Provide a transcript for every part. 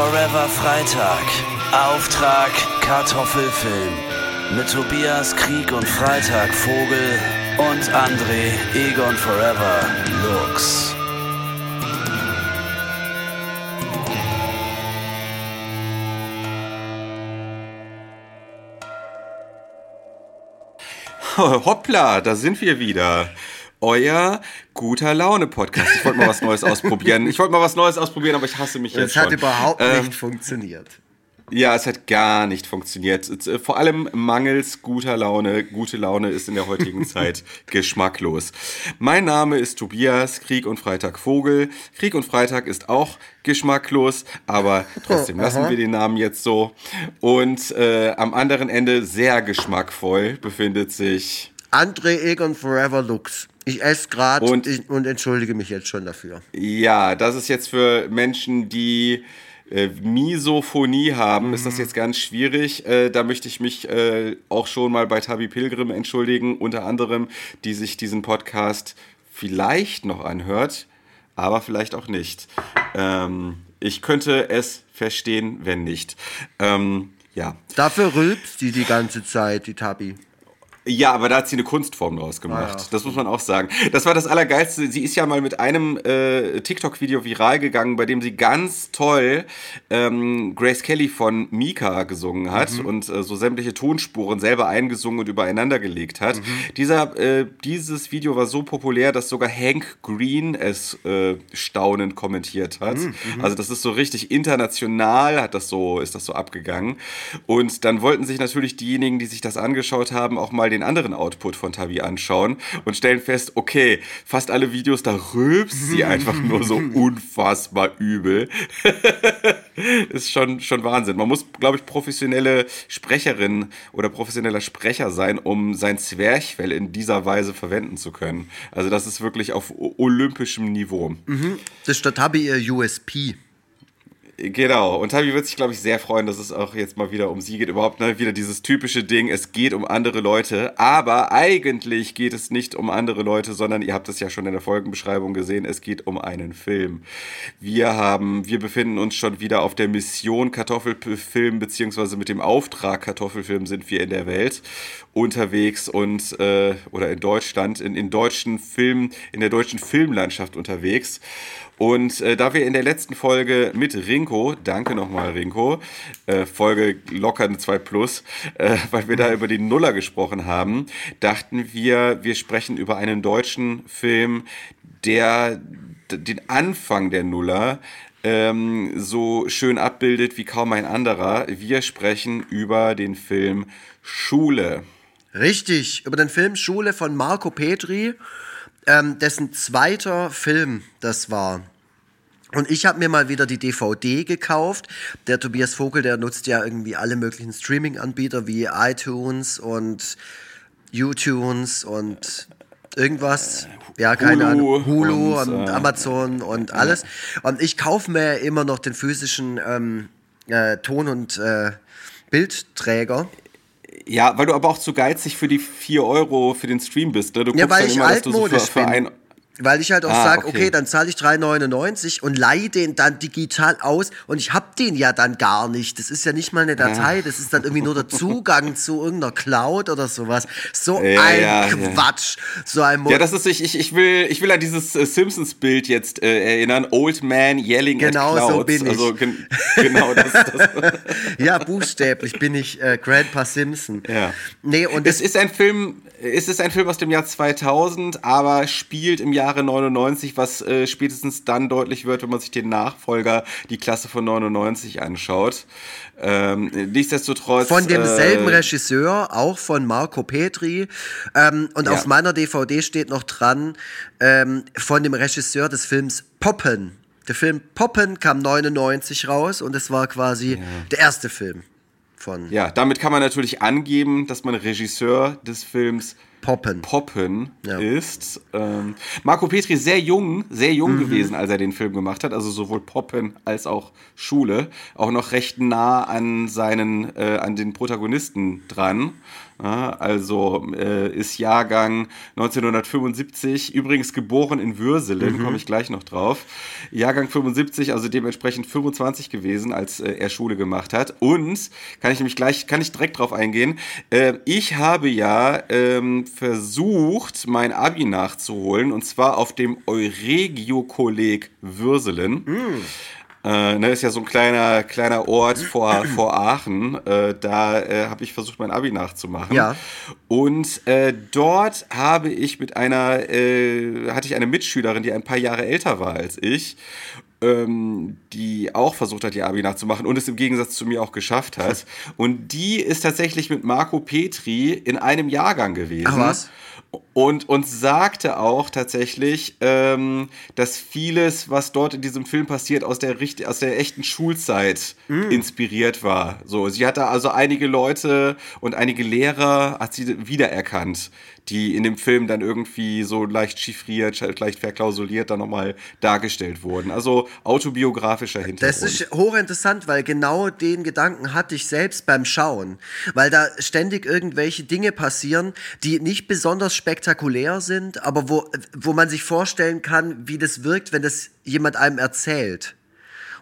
Forever Freitag. Auftrag Kartoffelfilm. Mit Tobias Krieg und Freitag Vogel und André Egon Forever Lux. Hoppla, da sind wir wieder. Euer guter Laune Podcast. Ich wollte mal was Neues ausprobieren. Ich wollte mal was Neues ausprobieren, aber ich hasse mich jetzt Es hat schon. überhaupt Ähm, nicht funktioniert. Ja, es hat gar nicht funktioniert. Äh, Vor allem mangels guter Laune. Gute Laune ist in der heutigen Zeit geschmacklos. Mein Name ist Tobias Krieg und Freitag Vogel. Krieg und Freitag ist auch geschmacklos, aber trotzdem lassen wir den Namen jetzt so. Und äh, am anderen Ende sehr geschmackvoll befindet sich André Egon Forever Lux. Ich esse gerade Und- und, entschuldige mich jetzt schon dafür. Ja, das ist jetzt für Menschen, die äh, Misophonie haben, ist das jetzt ganz schwierig. Äh, da möchte ich mich äh, auch schon mal bei Tabi Pilgrim entschuldigen, unter anderem, die sich diesen Podcast vielleicht noch anhört, aber vielleicht auch nicht. Ähm, ich könnte es verstehen, wenn nicht. Ähm, ja. Dafür rülpst die die ganze Zeit, die Tabi. Ja, aber da hat sie eine Kunstform draus gemacht. Ah, ja. Das muss man auch sagen. Das war das Allergeilste. Sie ist ja mal mit einem äh, TikTok-Video viral gegangen, bei dem sie ganz toll ähm, Grace Kelly von Mika gesungen hat Mhm. und äh, so sämtliche Tonspuren selber eingesungen und übereinander gelegt hat. Mhm. Dieser, äh, dieses Video war so populär, dass sogar Hank Green es äh, staunend kommentiert hat. Mhm, Also das ist so richtig international, hat das so, ist das so abgegangen. Und dann wollten sich natürlich diejenigen, die sich das angeschaut haben, auch mal den anderen Output von Tabi anschauen und stellen fest, okay, fast alle Videos, da rülpst sie einfach nur so unfassbar übel. ist schon, schon Wahnsinn. Man muss, glaube ich, professionelle Sprecherin oder professioneller Sprecher sein, um sein Zwerchfell in dieser Weise verwenden zu können. Also das ist wirklich auf olympischem Niveau. Das ist der Tabi ihr USP. Genau, und Tabi wird sich, glaube ich, sehr freuen, dass es auch jetzt mal wieder um sie geht. Überhaupt ne, wieder dieses typische Ding, es geht um andere Leute. Aber eigentlich geht es nicht um andere Leute, sondern ihr habt es ja schon in der Folgenbeschreibung gesehen, es geht um einen Film. Wir haben, wir befinden uns schon wieder auf der Mission Kartoffelfilm, beziehungsweise mit dem Auftrag Kartoffelfilm sind wir in der Welt unterwegs und äh, oder in Deutschland, in, in deutschen Film, in der deutschen Filmlandschaft unterwegs. Und äh, da wir in der letzten Folge mit Rinko, danke nochmal Rinko, äh, Folge locker eine 2 Plus, äh, weil wir da über den Nuller gesprochen haben, dachten wir, wir sprechen über einen deutschen Film, der den Anfang der Nuller ähm, so schön abbildet wie kaum ein anderer. Wir sprechen über den Film Schule. Richtig, über den Film Schule von Marco Petri, ähm, dessen zweiter Film das war. Und ich habe mir mal wieder die DVD gekauft. Der Tobias Vogel, der nutzt ja irgendwie alle möglichen Streaming-Anbieter wie iTunes und YouTunes und irgendwas. Ja, keine Hulu Ahnung. Hulu und, und, äh, Amazon und alles. Und ich kaufe mir immer noch den physischen ähm, äh, Ton- und äh, Bildträger. Ja, weil du aber auch zu geizig für die 4 Euro für den Stream bist. Ne? Du Ja, guckst weil dann ich immer, dass du so für, für ein, Weil ich halt auch Ah, sage, okay. okay. dann zahle ich 3,99 und leihe den dann digital aus und ich hab den ja dann gar nicht. Das ist ja nicht mal eine Datei, das ist dann irgendwie nur der Zugang zu irgendeiner Cloud oder sowas. So Ja, ein ja, ja. Quatsch. So ein Mo Ja, das ist, ich, ich, ich, will, ich will an dieses äh, Simpsons-Bild jetzt äh, erinnern. Old Man yelling Genau at so clouds. bin ich. Also, gen genau das. das ja, buchstäblich bin ich äh, Grandpa Simpson. ja. Nee, und Es ist ein Film, es ist ein Film aus dem Jahr 2000, aber spielt im Jahre 99, was äh, spätestens dann deutlich wird, wenn man sich den Nachfolger, die Klasse von 99 anschaut. Ähm, nichtsdestotrotz. von demselben äh, Regisseur, auch von Marco Petri. Ähm, und Ja. auf meiner DVD steht noch dran, ähm, von dem Regisseur des Films Poppen. Der Film Poppen kam 99 raus und es war quasi der erste Film von. Ja, damit kann man natürlich angeben, dass man Regisseur des Films Poppen. Poppen Ja. ist. Ähm, Marco Petri ist sehr jung, sehr jung gewesen, als er den Film gemacht hat. Also sowohl Poppen als auch Schule. Auch noch recht nah an seinen, äh, an den Protagonisten dran. Also äh, ist Jahrgang 1975, übrigens geboren in Würselen, komme ich gleich noch drauf. Jahrgang 75, also dementsprechend 25 gewesen, als äh, er Schule gemacht hat. Und kann ich nämlich gleich, kann ich direkt drauf eingehen. Äh, ich habe ja ähm, versucht, mein Abi nachzuholen und zwar auf dem Euregio-Kolleg Würselen. Äh, ne, ist ja so ein kleiner, kleiner Ort vor, vor Aachen. Äh, da äh, habe ich versucht, mein Abi nachzumachen. Ja. Und äh, dort habe ich mit einer, äh, hatte ich eine Mitschülerin, die ein paar Jahre älter war als ich, ähm, die auch versucht hat, ihr Abi nachzumachen und es im Gegensatz zu mir auch geschafft hat. Und die ist tatsächlich mit Marco Petri in einem Jahrgang gewesen. Ach was? Und, und sagte auch tatsächlich, ähm, dass vieles, was dort in diesem Film passiert, aus der, richt- aus der echten Schulzeit inspiriert war. So, sie hatte also einige Leute und einige Lehrer hat sie wiedererkannt, die in dem Film dann irgendwie so leicht chiffriert, leicht verklausuliert dann nochmal dargestellt wurden. Also autobiografischer Hintergrund. Das ist hochinteressant, weil genau den Gedanken hatte ich selbst beim Schauen. Weil da ständig irgendwelche Dinge passieren, die nicht besonders spektakulär sind, aber wo, wo man sich vorstellen kann, wie das wirkt, wenn das jemand einem erzählt.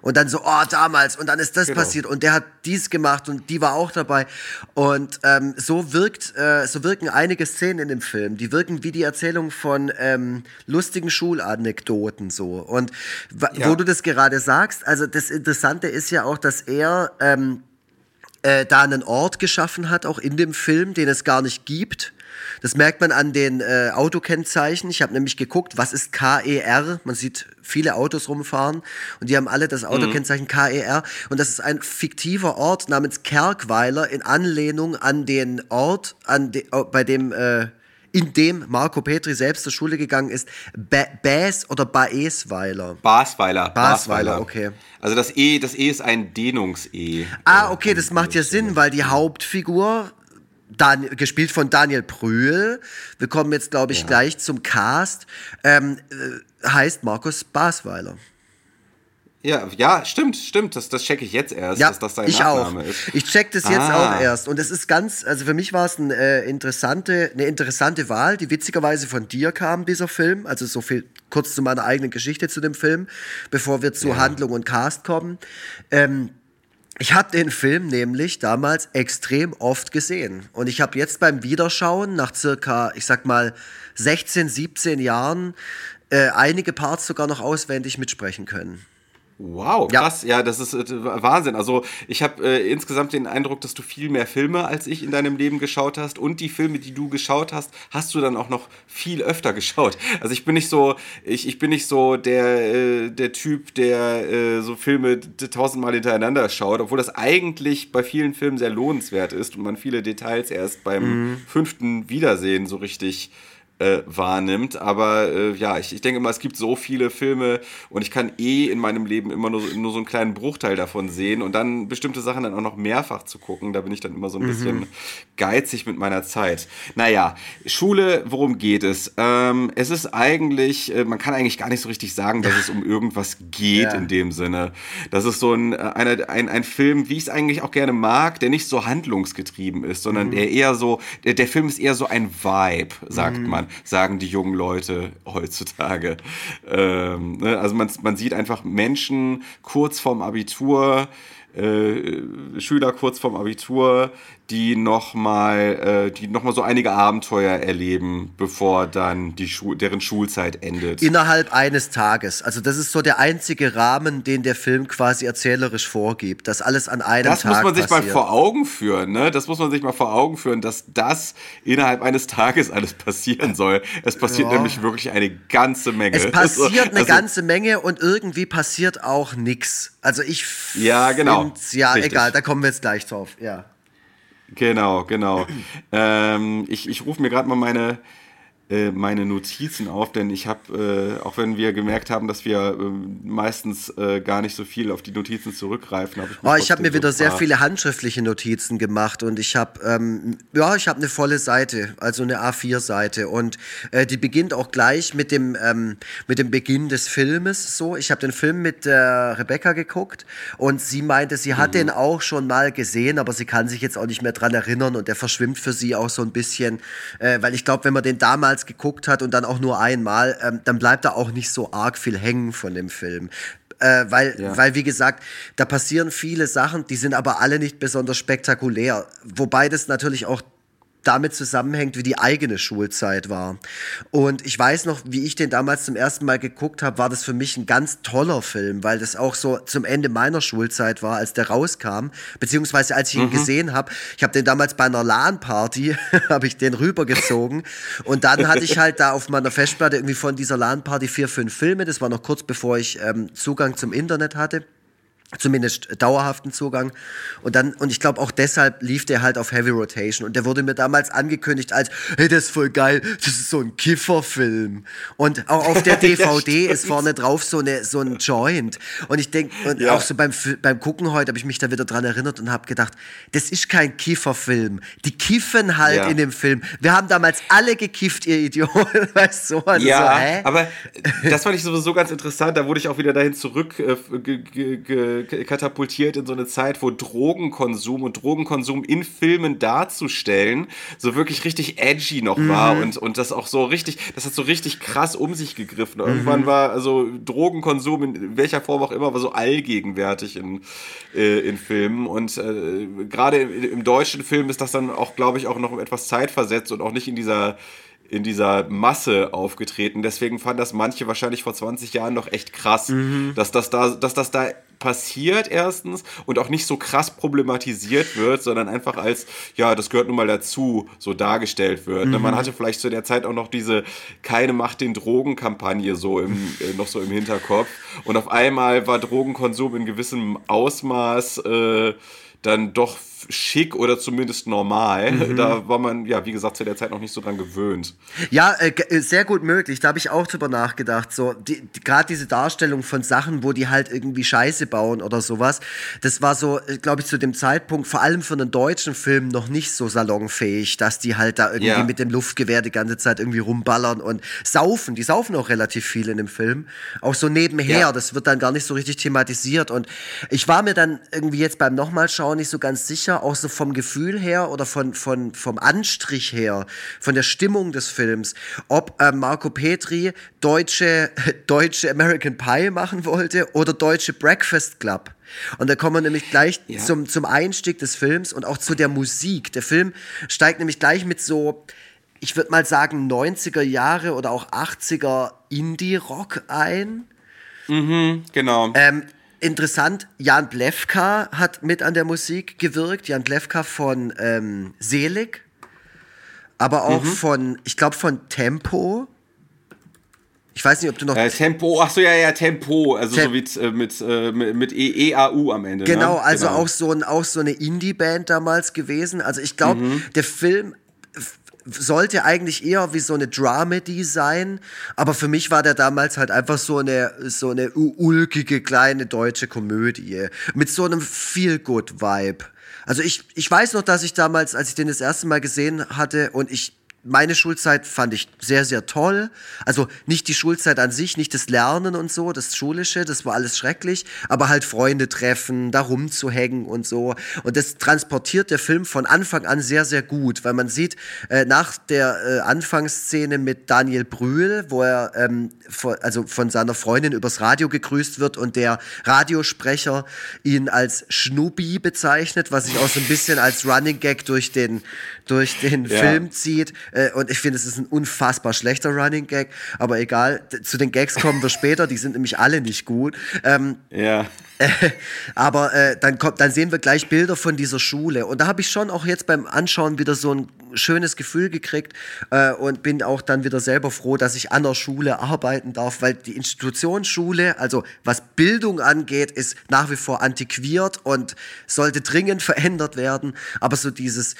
Und dann so, oh, damals, und dann ist das Genau. passiert und der hat dies gemacht und die war auch dabei. Und ähm, so wirkt, äh, so wirken einige Szenen in dem Film. Die wirken wie die Erzählung von ähm, lustigen Schulanekdoten so. Und Ja. wo du das gerade sagst, also das Interessante ist ja auch, dass er ähm, äh, da einen Ort geschaffen hat, auch in dem Film, den es gar nicht gibt. Das merkt man an den äh, Autokennzeichen. Ich habe nämlich geguckt, was ist KER? Man sieht viele Autos rumfahren und die haben alle das Autokennzeichen KER. Und das ist ein fiktiver Ort namens Kerkweiler in Anlehnung an den Ort, an de, oh, bei dem äh, in dem Marco Petri selbst zur Schule gegangen ist, Bäs oder Baesweiler. Basweiler. Basweiler, okay. Also das E, das E ist ein Dehnungs-E. Ah, okay, das macht ja Sinn, weil die Hauptfigur, Dan gespielt von Daniel Brühl, wir kommen jetzt, glaube ich, gleich zum Cast, ähm, äh, heißt Markus Basweiler. Ja, ja, stimmt, stimmt. Das, das checke ich jetzt erst, Ja, dass das sein ich auch. Ist. Ich check das jetzt Ah. auch erst. Und es ist ganz, also für mich war es ein, äh, interessante, eine interessante Wahl, die witzigerweise von dir kam, dieser Film. Also so viel kurz zu meiner eigenen Geschichte zu dem Film, bevor wir zu Handlung und Cast kommen. Ähm, ich habe den Film nämlich damals extrem oft gesehen. Und ich habe jetzt beim Wiederschauen nach circa, ich sag mal, 16, 17 Jahren äh, einige Parts sogar noch auswendig mitsprechen können. Wow, Ja. krass. Ja, das ist äh, Wahnsinn. Also ich habe äh, insgesamt den Eindruck, dass du viel mehr Filme als ich in deinem Leben geschaut hast. Und die Filme, die du geschaut hast, hast du dann auch noch viel öfter geschaut. Also ich bin nicht so, ich, ich bin nicht so der, äh, der Typ, der äh, so Filme tausendmal hintereinander schaut, obwohl das eigentlich bei vielen Filmen sehr lohnenswert ist und man viele Details erst beim fünften Wiedersehen so richtig äh, wahrnimmt. Aber äh, ja, ich, ich denke mal, es gibt so viele Filme und ich kann eh in meinem Leben immer nur, so- nur so einen kleinen Bruchteil davon sehen und dann bestimmte Sachen dann auch noch mehrfach zu gucken. Da bin ich dann immer so ein bisschen geizig mit meiner Zeit. Naja, Schule, worum geht es? Ähm, es ist eigentlich, äh, man kann eigentlich gar nicht so richtig sagen, dass es um irgendwas geht Ja. in dem Sinne. Das ist so ein, äh, einer, ein, ein Film, wie ich es eigentlich auch gerne mag, der nicht so handlungsgetrieben ist, sondern der eher so, der, der Film ist eher so ein Vibe, sagt man, sagen die jungen Leute heutzutage. Ähm, ne? Also man, man sieht einfach Menschen kurz vorm Abitur, äh, Schüler kurz vorm Abitur, die nochmal äh, die noch mal so einige Abenteuer erleben, bevor dann die Schu deren Schulzeit endet. Innerhalb eines Tages. Also das ist so der einzige Rahmen, den der Film quasi erzählerisch vorgibt, dass alles an einem Das Tag muss man sich passiert. mal vor Augen führen, ne? Das muss man sich mal vor Augen führen, dass das innerhalb eines Tages alles passieren soll. Es passiert Ja. nämlich wirklich eine ganze Menge. Es passiert eine Also- ganze Menge und irgendwie passiert auch nix. Also ich Ja, genau. Ja, Richtig. egal, da kommen wir jetzt gleich drauf. Ja. Genau, genau. ähm, ich ich rufe mir gerade mal meine, äh, meine Notizen auf, denn ich habe, äh, auch wenn wir gemerkt haben, dass wir äh, meistens gar nicht so viel auf die Notizen zurückgreifen, habe ich Oh, ich habe mir wieder sehr viele handschriftliche Notizen gemacht und ich habe, ähm, ja, ich habe eine volle Seite, also eine A4-Seite und äh, die beginnt auch gleich mit dem, ähm, mit dem Beginn des Filmes so. Ich habe den Film mit Rebecca geguckt und sie meinte, sie hat Mhm. den auch schon mal gesehen, aber sie kann sich jetzt auch nicht mehr dran erinnern und der verschwimmt für sie auch so ein bisschen, äh, weil ich glaube, wenn man den damals geguckt hat und dann auch nur einmal, ähm, dann bleibt da auch nicht so arg viel hängen von dem Film. Äh, weil, Ja. weil, wie gesagt, da passieren viele Sachen, die sind aber alle nicht besonders spektakulär. Wobei das natürlich auch damit zusammenhängt, wie die eigene Schulzeit war. Und ich weiß noch, wie ich den damals zum ersten Mal geguckt habe, war das für mich ein ganz toller Film, weil das auch so zum Ende meiner Schulzeit war, als der rauskam, beziehungsweise als ich ihn gesehen habe. Ich habe den damals bei einer LAN-Party, habe ich den rübergezogen und dann hatte ich halt da auf meiner Festplatte irgendwie von dieser LAN-Party vier, fünf Filme. Das war noch kurz bevor ich ähm, Zugang zum Internet hatte zumindest dauerhaften Zugang. Und dann, und ich glaube auch deshalb lief der halt auf Heavy Rotation. Und der wurde mir damals angekündigt als, hey, das ist voll geil, das ist so ein Kifferfilm. Und auch auf der DVD ist vorne drauf so, eine, so ein Joint. Und ich denke, und Ja. auch so beim, beim Gucken heute habe ich mich da wieder dran erinnert und habe gedacht, das ist kein Kifferfilm. Die kiffen halt Ja. in dem Film. Wir haben damals alle gekifft, ihr Idioten. Weißt du? Also Ja, so, aber das fand ich sowieso ganz interessant. Da wurde ich auch wieder dahin zurück äh, ge- katapultiert in so eine Zeit, wo Drogenkonsum und Drogenkonsum in Filmen darzustellen so wirklich richtig edgy noch war Mhm. und, und das auch so richtig, das hat so richtig krass um sich gegriffen. Mhm. Irgendwann war also Drogenkonsum in welcher Form auch immer war so allgegenwärtig in, äh, in Filmen und äh, gerade im, im deutschen Film ist das dann auch, glaube ich, auch noch etwas zeitversetzt und auch nicht in dieser in dieser Masse aufgetreten. Deswegen fanden das manche wahrscheinlich vor 20 Jahren noch echt krass, dass, das da, dass das da passiert erstens und auch nicht so krass problematisiert wird, sondern einfach als, ja, das gehört nun mal dazu, so dargestellt wird. Ne, Man hatte vielleicht zu der Zeit auch noch diese Keine Macht den Drogen-Kampagne so im, äh, noch so im Hinterkopf. Und auf einmal war Drogenkonsum in gewissem Ausmaß äh, dann doch schick oder zumindest normal. Da war man, ja, wie gesagt, zu der Zeit noch nicht so dran gewöhnt. Ja, äh, äh, sehr gut möglich. Da habe ich auch drüber nachgedacht. So, die, die, gerade diese Darstellung von Sachen, wo die halt irgendwie Scheiße bauen oder sowas, das war so, glaube ich, zu dem Zeitpunkt, vor allem für einen deutschen Film, noch nicht so salonfähig, dass die halt da irgendwie Ja. mit dem Luftgewehr die ganze Zeit irgendwie rumballern und saufen. Die saufen auch relativ viel in dem Film. Auch so nebenher, Ja. das wird dann gar nicht so richtig thematisiert. Und ich war mir dann irgendwie jetzt beim Nochmalschauen nicht so ganz sicher, auch so vom Gefühl her oder von, von, vom Anstrich her, von der Stimmung des Films, ob äh, Marco Petri deutsche, deutsche American Pie machen wollte oder deutsche Breakfast Club. Und da kommen wir nämlich gleich Ja. zum, zum Einstieg des Films und auch zu der Musik. Der Film steigt nämlich gleich mit so, ich würde mal sagen, 90er Jahre oder auch 80er Indie-Rock ein. Genau. Ähm, interessant, Jan Plewka hat mit an der Musik gewirkt. Jan Plewka von ähm, Selig, aber auch von, ich glaube, von Tempo. Ich weiß nicht, ob du noch. Äh, Tempo, ach so, ja, ja, Tempo, also Tem- so wie äh, mit, äh, mit, mit E- EAU am Ende. Genau, ne? also Genau. auch so, ein, auch so eine Indie-Band damals gewesen. Also ich glaube, Mhm. der Film sollte eigentlich eher wie so eine Dramedy sein, aber für mich war der damals halt einfach so eine so eine ulkige kleine deutsche Komödie mit so einem Feel-Good-Vibe. Also ich, ich weiß noch, dass ich damals, als ich den das erste Mal gesehen hatte und ich meine Schulzeit fand ich sehr, sehr toll. Also nicht die Schulzeit an sich, nicht das Lernen und so, das Schulische, das war alles schrecklich, aber halt Freunde treffen, da rumzuhängen und so. Und das transportiert der Film von Anfang an sehr, sehr gut, weil man sieht, äh, nach der äh, Anfangsszene mit Daniel Brühl, wo er ähm, von, also von seiner Freundin übers Radio gegrüßt wird und der Radiosprecher ihn als Schnubi bezeichnet, was sich auch so ein bisschen als Running Gag durch den, durch den Ja. Film zieht. Äh, und ich finde, es ist ein unfassbar schlechter Running Gag. Aber egal, zu den Gags kommen wir später. Die sind nämlich alle nicht gut. Ähm, Ja. aber äh, dann, kommt, dann sehen wir gleich Bilder von dieser Schule. Und da habe ich schon auch jetzt beim Anschauen wieder so ein schönes Gefühl gekriegt äh, und bin auch dann wieder selber froh, dass ich an der Schule arbeiten darf, weil die Institution Schule, also was Bildung angeht, ist nach wie vor antiquiert und sollte dringend verändert werden. Aber so dieses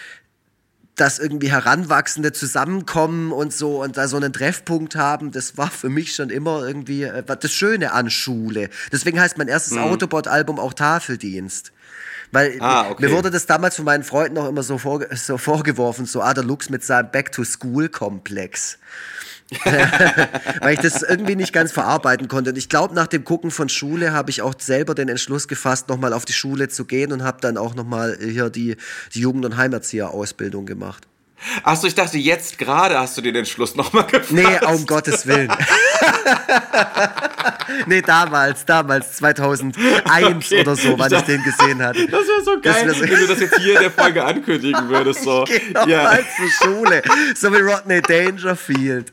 dass irgendwie Heranwachsende zusammenkommen und so und da so einen Treffpunkt haben, das war für mich schon immer irgendwie äh, das Schöne an Schule. Deswegen heißt mein erstes Mhm. Autobot-Album auch Tafeldienst. Weil Ah, okay. mir wurde das damals von meinen Freunden auch immer so, vorge so vorgeworfen, so ah, der Lux mit seinem Back-to-School-Komplex. Weil ich das irgendwie nicht ganz verarbeiten konnte. Und ich glaube, nach dem Gucken von Schule habe ich auch selber den Entschluss gefasst, nochmal auf die Schule zu gehen und habe dann auch nochmal hier die, die Jugend- und Heimerzieher-Ausbildung gemacht. Achso, ich dachte, jetzt gerade hast du dir den Schluss nochmal gefasst. Nee, um Gottes Willen. nee, damals, damals, 2001 oder so, wann ich den gesehen hatte. Das wäre so geil, wär so- wenn du das jetzt hier in der Folge ankündigen würdest. So. Ich geh noch ja. zur Schule. So wie Rodney Dangerfield.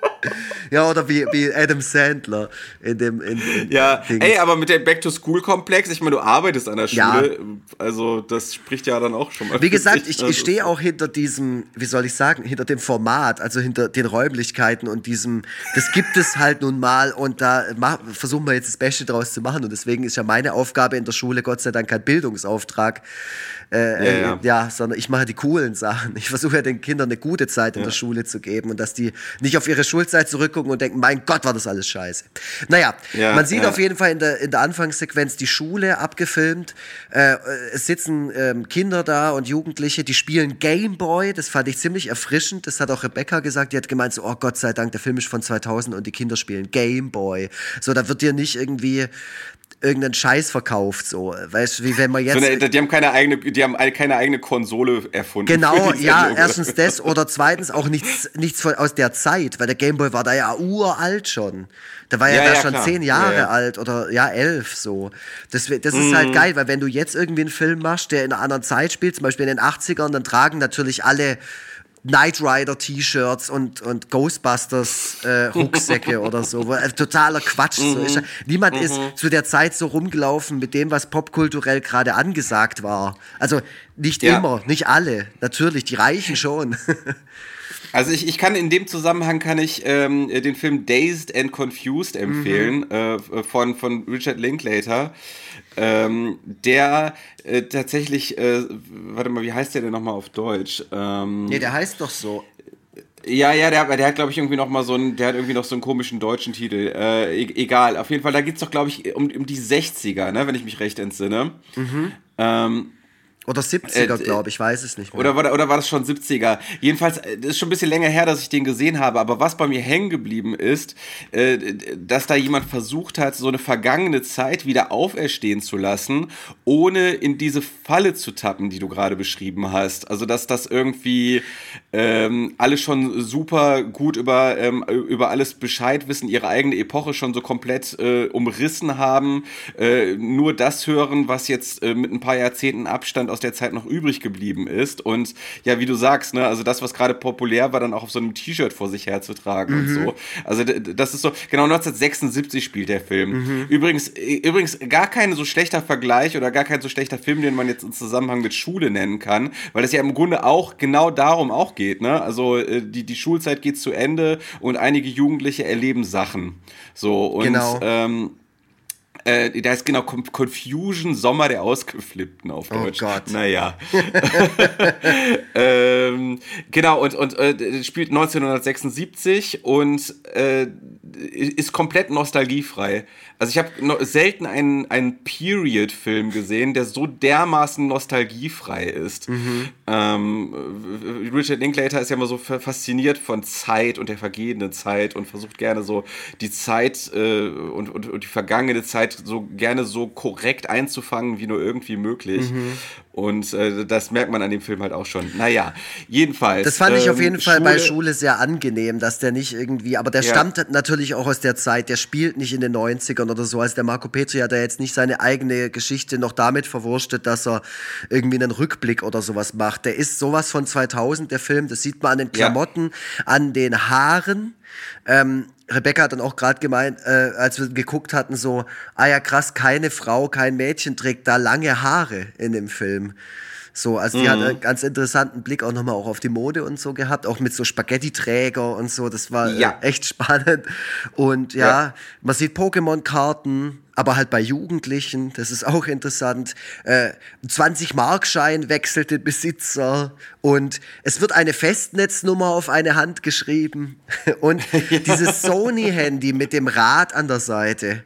ja, oder wie, wie Adam Sandler in dem. In, in Ja, Dings. ey, aber mit dem Back-to-School-Komplex, ich meine, du arbeitest an der Ja. Schule, also das spricht ja dann auch schon mal. Wie gesagt, ich, ich ist- stehe auch hinter diesem, wie soll ich sagen, hinter dem Format, also hinter den Räumlichkeiten und diesem, das gibt es halt nun mal und da versuchen wir jetzt das Beste draus zu machen und deswegen ist ja meine Aufgabe in der Schule Gott sei Dank kein Bildungsauftrag, äh, Ja, äh, ja. ja, sondern ich mache die coolen Sachen. Ich versuche ja den Kindern eine gute Zeit in der Schule zu geben und dass die nicht auf ihre Schulzeit zurückgucken und denken, mein Gott, war das alles scheiße. Naja, Ja, man sieht ja. auf jeden Fall in der, in der Anfangssequenz die Schule abgefilmt. Äh, es sitzen ähm, Kinder da und Jugendliche, die spielen Gameboy. Das fand ich ziemlich erfrischend. Das hat auch Rebecca gesagt. Die hat gemeint, so, oh Gott sei Dank, der Film ist von 2000 und die Kinder spielen Gameboy. So, da wird dir nicht irgendwie irgendein Scheiß verkauft, so. Weißt du, wie wenn man jetzt. So eine, die haben keine eigene, die haben keine eigene Konsole erfunden. Genau, ja, Sendung. erstens das oder zweitens auch nichts, nichts von, aus der Zeit, weil der Gameboy war da ja uralt schon. Der war ja, Ja, da ja, schon klar. zehn Jahre Ja, alt oder ja, elf so. Das, das ist Mhm. halt geil, weil wenn du jetzt irgendwie einen Film machst, der in einer anderen Zeit spielt, zum Beispiel in den 80ern, dann tragen natürlich alle Knight Rider T-Shirts und, und Ghostbusters äh, Rucksäcke oder so. Äh, totaler Quatsch. So Mhm. ist, ja- niemand ist zu der Zeit so rumgelaufen mit dem, was popkulturell gerade angesagt war. Also nicht Ja. immer, nicht alle. Natürlich, die Reichen schon. Also ich, ich kann in dem Zusammenhang kann ich ähm, den Film Dazed and Confused empfehlen äh, von, von Richard Linklater. Ähm, der äh, tatsächlich, äh, warte mal, wie heißt der denn nochmal auf Deutsch? Ähm, nee, der heißt doch so. Ja, ja, der, der hat, glaube ich, irgendwie noch mal so einen, der hat irgendwie noch so einen komischen deutschen Titel. Äh, e egal, auf jeden Fall, da geht's doch, glaube ich, um, um die 60er, ne, wenn ich mich recht entsinne. Ähm, Oder 70er, Äh, glaube ich, weiß es nicht mehr. oder, war, oder war das schon 70er? Jedenfalls, äh, das ist schon ein bisschen länger her, dass ich den gesehen habe, aber was bei mir hängen geblieben ist, äh, dass da jemand versucht hat, so eine vergangene Zeit wieder auferstehen zu lassen, ohne in diese Falle zu tappen, die du gerade beschrieben hast. Also, dass das irgendwie ähm, alle schon super gut über, ähm, über alles Bescheid wissen, ihre eigene Epoche schon so komplett äh, umrissen haben, äh, nur das hören, was jetzt äh, mit ein paar Jahrzehnten Abstand aus der Zeit noch übrig geblieben ist. Und ja, wie du sagst, ne, also das, was gerade populär war, dann auch auf so einem T-Shirt vor sich herzutragen und so. Also d- d- das ist so, genau 1976 spielt der Film. Übrigens, äh, übrigens gar kein so schlechter Vergleich oder gar kein so schlechter Film, den man jetzt im Zusammenhang mit Schule nennen kann, weil das ja im Grunde auch genau darum auch geht, ne? Also äh, die, die Schulzeit geht zu Ende und einige Jugendliche erleben Sachen. So, und Genau. ähm, äh, da ist genau Con- Confusion, Sommer der Ausgeflippten auf Oh Deutsch. Gott. Naja. ähm, genau, und, und äh, spielt 1976 und äh, ist komplett nostalgiefrei. Also ich habe no selten einen, einen Period-Film gesehen, der so dermaßen nostalgiefrei ist. Ähm, Richard Linklater ist ja immer so fa- fasziniert von Zeit und der vergehenden Zeit und versucht gerne so die Zeit äh, und, und, und die vergangene Zeit so gerne so korrekt einzufangen, wie nur irgendwie möglich. Und äh, das merkt man an dem Film halt auch schon. Naja, jedenfalls. Das fand ich auf ähm, jeden Fall bei Schule sehr angenehm, dass der nicht irgendwie, aber der Ja. stammt natürlich auch aus der Zeit, der spielt nicht in den 90ern oder so. Also der Marco Petri hat ja jetzt nicht seine eigene Geschichte noch damit verwurstet, dass er irgendwie einen Rückblick oder sowas macht. Der ist sowas von 2000, der Film, das sieht man an den Ja. Klamotten, an den Haaren. Ähm, Rebecca hat dann auch gerade gemeint, äh, als wir geguckt hatten, so, ah ja krass, keine Frau, kein Mädchen trägt da lange Haare in dem Film. So, also die hat Mhm. einen ganz interessanten Blick auch nochmal auch auf die Mode und so gehabt, auch mit so Spaghetti-Träger und so, das war Ja. äh, echt spannend. Und ja, Ja. man sieht Pokémon-Karten, aber halt bei Jugendlichen, das ist auch interessant. Äh, 20-Markschein wechselt den Besitzer und es wird eine Festnetznummer auf eine Hand geschrieben und dieses Sony-Handy mit dem Rad an der Seite.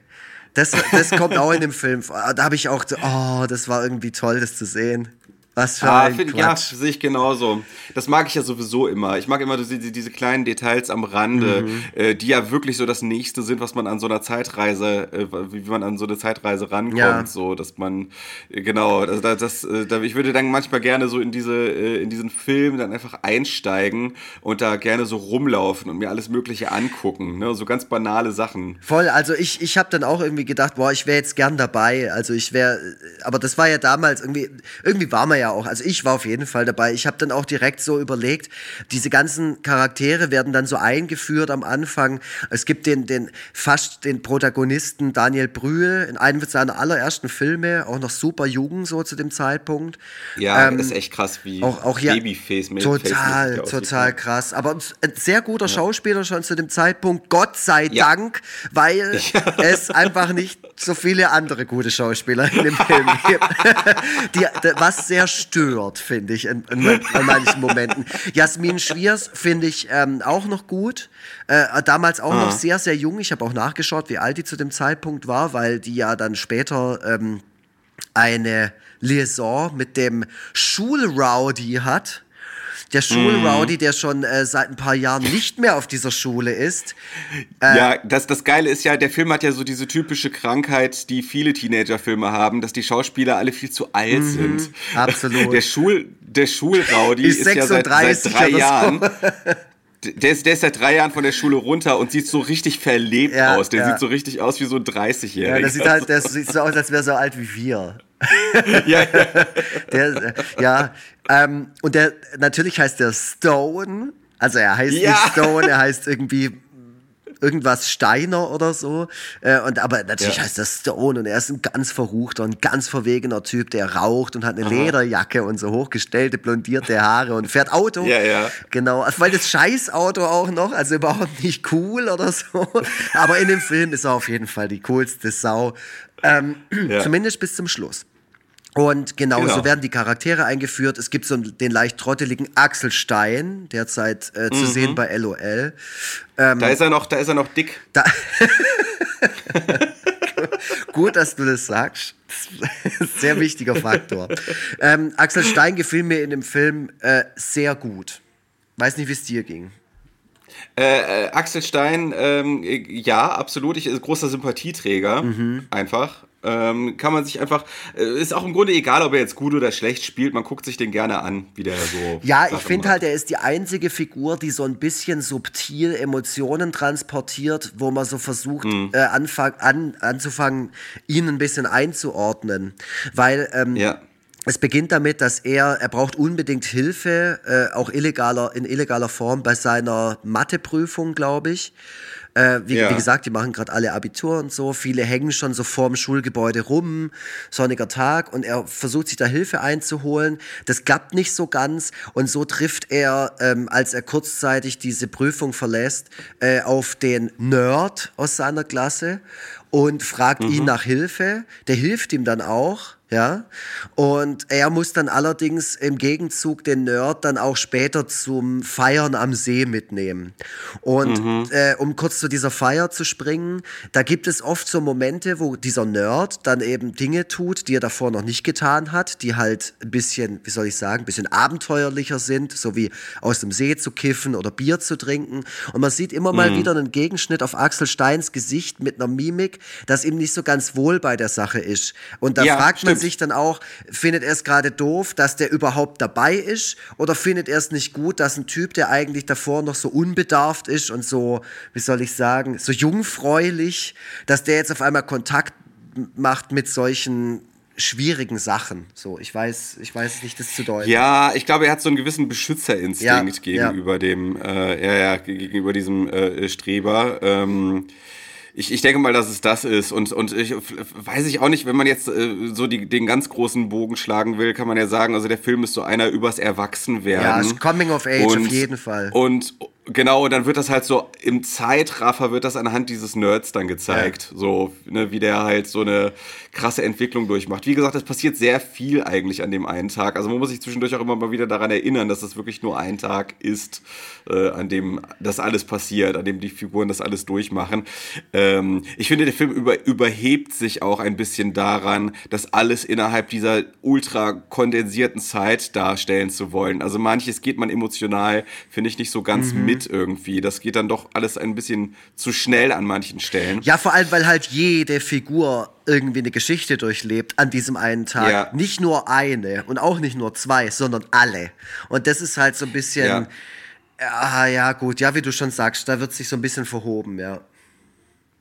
Das, das kommt auch in dem Film. Da habe ich auch, oh, das war irgendwie toll, das zu sehen. Was für Ah, ein find, ja, sehe ich genauso. Das mag ich ja sowieso immer. Ich mag immer diese, diese kleinen Details am Rande, Mhm. äh, die ja wirklich so das Nächste sind, was man an so einer Zeitreise, äh, wie man an so eine Zeitreise rankommt. Ja. So, dass man, äh, genau, also das, das, äh, da, ich würde dann manchmal gerne so in diese, äh, in diesen Film dann einfach einsteigen und da gerne so rumlaufen und mir alles Mögliche angucken. Ne? So ganz banale Sachen. Voll, also ich, ich habe dann auch irgendwie gedacht, boah, ich wäre jetzt gern dabei. Also ich wäre, aber das war ja damals irgendwie, irgendwie war man ja auch, also ich war auf jeden Fall dabei. Ich habe dann auch direkt so überlegt, diese ganzen Charaktere werden dann so eingeführt am Anfang. Es gibt den, den fast den Protagonisten Daniel Brühl in einem seiner allerersten Filme, auch noch super jung so zu dem Zeitpunkt. Ja, Ähm, ist echt krass, wie auch, auch hier Babyface mit total, total krass. Aber ein sehr guter Schauspieler schon zu dem Zeitpunkt, Gott sei Ja. Dank, weil es einfach nicht so viele andere gute Schauspieler in dem Film gibt. Die, was sehr stört, finde ich, in, in, in manchen Momenten. Jasmin Schwiers finde ich ähm, auch noch gut. Äh, damals auch noch sehr, sehr jung. Ich habe auch nachgeschaut, wie alt die zu dem Zeitpunkt war, weil die ja dann später ähm, eine Liaison mit dem Schulrowdy hat. Der Schulrowdy, der schon äh, seit ein paar Jahren nicht mehr auf dieser Schule ist. Äh, Ja, das, das Geile ist ja, der Film hat ja so diese typische Krankheit, die viele Teenagerfilme haben, dass die Schauspieler alle viel zu alt sind. Mhm, absolut. Der, Schul, der Schulraudi Ist ist, ja seit, seit 36 drei so. Jahren. Der ist, der ist seit drei Jahren von der Schule runter und sieht so richtig verlebt Ja, aus. Der ja. sieht so richtig aus wie so ein 30-Jähriger. Ja, das sieht halt das sieht so aus, als wäre er so alt wie wir. ja, ja. Der, ja, ähm, und der, natürlich heißt der Stone. Also er heißt Ja. nicht Stone, er heißt irgendwie irgendwas Steiner oder so. Äh, und, aber natürlich Ja. heißt er Stone und er ist ein ganz verruchter und ganz verwegener Typ, der raucht und hat eine Lederjacke und so hochgestellte, blondierte Haare und fährt Auto. Ja, ja. Genau, also, weil das Scheißauto auch noch, also überhaupt nicht cool oder so. Aber in dem Film ist er auf jeden Fall die coolste Sau. Ähm, Ja. Zumindest bis zum Schluss. Und genau, Genau. so werden die Charaktere eingeführt. Es gibt so den leicht trotteligen Axel Stein, derzeit äh, Mhm. zu sehen bei LOL. Da ist er noch, da ist er noch dick. Da Gut, dass du das sagst. Das sehr wichtiger Faktor. Ähm, Axel Stein gefiel mir in dem Film äh, sehr gut. Weiß nicht, wie es dir ging. Äh, äh, Axel Stein, ähm, äh, ja, absolut. Ich ist großer Sympathieträger, Mhm. einfach. Ähm, kann man sich einfach, äh, ist auch im Grunde egal, ob er jetzt gut oder schlecht spielt, man guckt sich den gerne an, wie der so. Ja, ich finde halt, er ist die einzige Figur, die so ein bisschen subtil Emotionen transportiert, wo man so versucht, Mhm. äh, anfang, an, anzufangen, ihn ein bisschen einzuordnen. Weil ähm, Ja. Es beginnt damit, dass er, er braucht unbedingt Hilfe, äh, auch illegaler, in illegaler Form bei seiner Matheprüfung, glaube ich. Äh, wie, Ja. wie gesagt, die machen gerade alle Abitur und so. Viele hängen schon so vorm Schulgebäude rum, sonniger Tag und er versucht sich da Hilfe einzuholen. Das klappt nicht so ganz und so trifft er, ähm, als er kurzzeitig diese Prüfung verlässt, äh, auf den Nerd aus seiner Klasse und fragt ihn nach Hilfe. Der hilft ihm dann auch. Ja, und er muss dann allerdings im Gegenzug den Nerd dann auch später zum Feiern am See mitnehmen. Und äh, um kurz zu dieser Feier zu springen, da gibt es oft so Momente, wo dieser Nerd dann eben Dinge tut, die er davor noch nicht getan hat, die halt ein bisschen, wie soll ich sagen, ein bisschen abenteuerlicher sind, so wie aus dem See zu kiffen oder Bier zu trinken. Und man sieht immer mal wieder einen Gegenschnitt auf Axel Steins Gesicht mit einer Mimik, dass ihm nicht so ganz wohl bei der Sache ist. Und da Ja, fragt man stimmt. Sich dann auch, findet er es gerade doof, dass der überhaupt dabei ist? Oder findet er es nicht gut, dass ein Typ, der eigentlich davor noch so unbedarft ist und so, wie soll ich sagen, so jungfräulich, dass der jetzt auf einmal Kontakt macht mit solchen schwierigen Sachen. So, ich weiß, ich weiß nicht, das zu deuten. Ja, ich glaube, er hat so einen gewissen Beschützerinstinkt Ja, ja. gegenüber dem, äh, ja, ja, gegenüber diesem äh, Streber. Ähm, ich, ich denke mal, dass es das ist. Und, und ich weiß ich auch nicht, wenn man jetzt äh, so die, den ganz großen Bogen schlagen will, kann man ja sagen, also der Film ist so einer übers Erwachsenwerden. Ja, ist Coming of Age auf jeden Fall. Und, Genau, und dann wird das halt so im Zeitraffer wird das anhand dieses Nerds dann gezeigt, ja. so ne, wie der halt so eine krasse Entwicklung durchmacht. Wie gesagt, es passiert sehr viel eigentlich an dem einen Tag. Also man muss sich zwischendurch auch immer mal wieder daran erinnern, dass es wirklich nur ein Tag ist, äh, an dem das alles passiert, an dem die Figuren das alles durchmachen. Ähm, ich finde, der Film über, überhebt sich auch ein bisschen daran, das alles innerhalb dieser ultra kondensierten Zeit darstellen zu wollen. Also manches geht man emotional, finde ich, nicht so ganz mhm. mit irgendwie. Das geht dann doch alles ein bisschen zu schnell an manchen Stellen. Ja, vor allem, weil halt jede Figur irgendwie eine Geschichte durchlebt an diesem einen Tag. Ja. Nicht nur eine und auch nicht nur zwei, sondern alle. Und das ist halt so ein bisschen, ja. ah ja gut, ja, wie du schon sagst, da wird sich so ein bisschen verhoben, ja.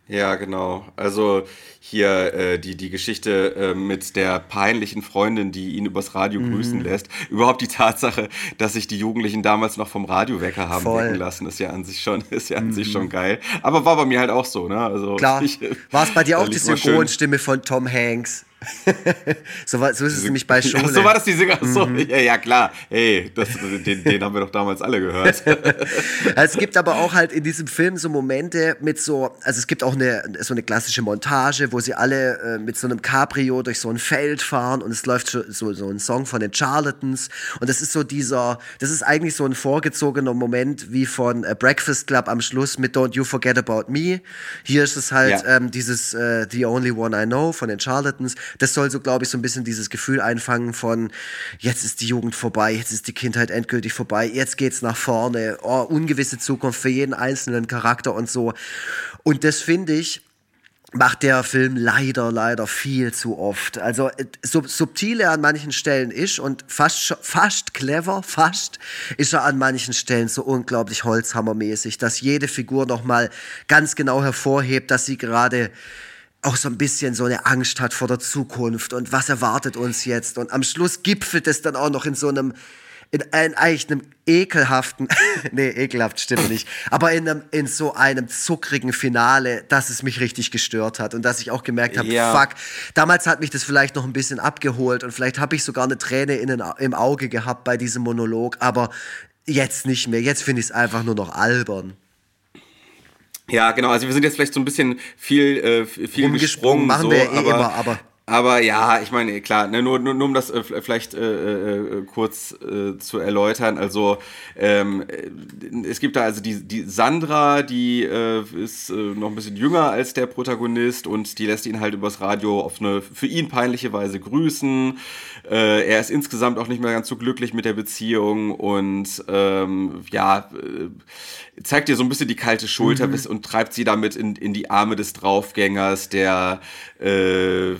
Ja, genau. Also hier äh, die, die Geschichte äh, mit der peinlichen Freundin, die ihn übers Radio mhm. grüßen lässt. Überhaupt die Tatsache, dass sich die Jugendlichen damals noch vom Radiowecker haben Voll. wecken lassen, ist ja an sich schon, ist ja an mhm. sich schon geil. Aber war bei mir halt auch so, ne? Also, Klar. War es bei dir auch die Synchronstimme von Tom Hanks? so, war, so ist es nämlich bei Schule. so war das die Singer. So, mhm. ja, ja, klar. Hey, das, den, den, haben wir doch damals alle gehört. es gibt aber auch halt in diesem Film so Momente mit so, also es gibt auch eine, so eine klassische Montage, wo sie alle äh, mit so einem Cabrio durch so ein Feld fahren und es läuft so, so ein Song von den Charlatans und das ist so dieser, das ist eigentlich so ein vorgezogener Moment wie von äh, Breakfast Club am Schluss mit Don't You Forget About Me. Hier ist es halt ja. ähm, dieses äh, The Only One I Know von den Charlatans das soll so, glaube ich, so ein bisschen dieses Gefühl einfangen von, jetzt ist die Jugend vorbei, jetzt ist die Kindheit endgültig vorbei, jetzt geht's nach vorne, oh, ungewisse Zukunft für jeden einzelnen Charakter und so. Und das finde ich, macht der Film leider, leider viel zu oft. Also so subtil er an manchen Stellen ist und fast, fast clever, fast, ist er an manchen Stellen so unglaublich holzhammermäßig, dass jede Figur nochmal ganz genau hervorhebt, dass sie gerade auch so ein bisschen so eine Angst hat vor der Zukunft und was erwartet uns jetzt. Und am Schluss gipfelt es dann auch noch in so einem, in, in eigentlich einem ekelhaften, nee, ekelhaft stimmt nicht, aber in, einem, in so einem zuckrigen Finale, dass es mich richtig gestört hat und dass ich auch gemerkt habe, ja. fuck, damals hat mich das vielleicht noch ein bisschen abgeholt und vielleicht habe ich sogar eine Träne in den, im Auge gehabt bei diesem Monolog, aber jetzt nicht mehr. Jetzt finde ich es einfach nur noch albern. Ja, genau. Also wir sind jetzt vielleicht so ein bisschen viel, äh, viel gesprungen. Machen so, wir ja eh aber, immer, aber. Aber ja, ich meine, klar, ne, nur, nur, nur um das äh, vielleicht äh, äh, kurz äh, zu erläutern. Also ähm, äh, es gibt da also die, die Sandra, die äh, ist äh, noch ein bisschen jünger als der Protagonist und die lässt ihn halt übers Radio auf eine für ihn peinliche Weise grüßen. Äh, er ist insgesamt auch nicht mehr ganz so glücklich mit der Beziehung und ähm, ja, äh, zeigt ihr so ein bisschen die kalte Schulter mhm. und treibt sie damit in, in die Arme des Draufgängers, der äh,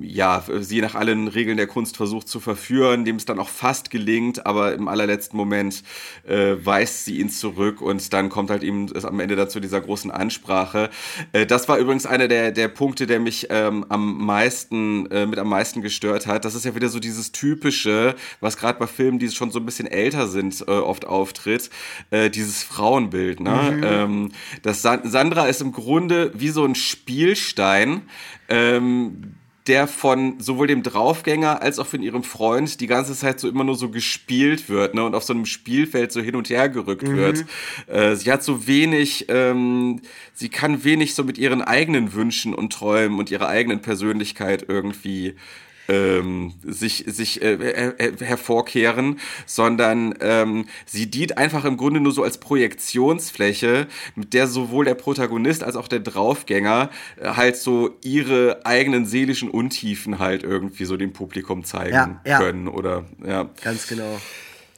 ja, sie nach allen Regeln der Kunst versucht zu verführen, dem es dann auch fast gelingt, aber im allerletzten Moment äh, weist sie ihn zurück und dann kommt halt eben es am Ende dazu dieser großen Ansprache. Äh, das war übrigens einer der, der Punkte, der mich ähm, am meisten, äh, mit am meisten gestört hat. Das ist ja wieder so dieses typische, was gerade bei Filmen, die schon so ein bisschen älter sind, äh, oft auftritt, äh, dieses Frauenbild. Ne? Mhm. Ähm, das Sandra ist im Grunde wie so ein Spielstein, ähm, der von sowohl dem Draufgänger als auch von ihrem Freund die ganze Zeit so immer nur so gespielt wird ne, und auf so einem Spielfeld so hin und her gerückt mhm. wird. Äh, sie hat so wenig, ähm, sie kann wenig so mit ihren eigenen Wünschen und Träumen und ihrer eigenen Persönlichkeit irgendwie ähm, sich, sich äh, äh, hervorkehren, sondern ähm, sie dient einfach im Grunde nur so als Projektionsfläche, mit der sowohl der Protagonist als auch der Draufgänger äh, halt so ihre eigenen seelischen Untiefen halt irgendwie so dem Publikum zeigen ja, ja. können oder ja. Ganz genau.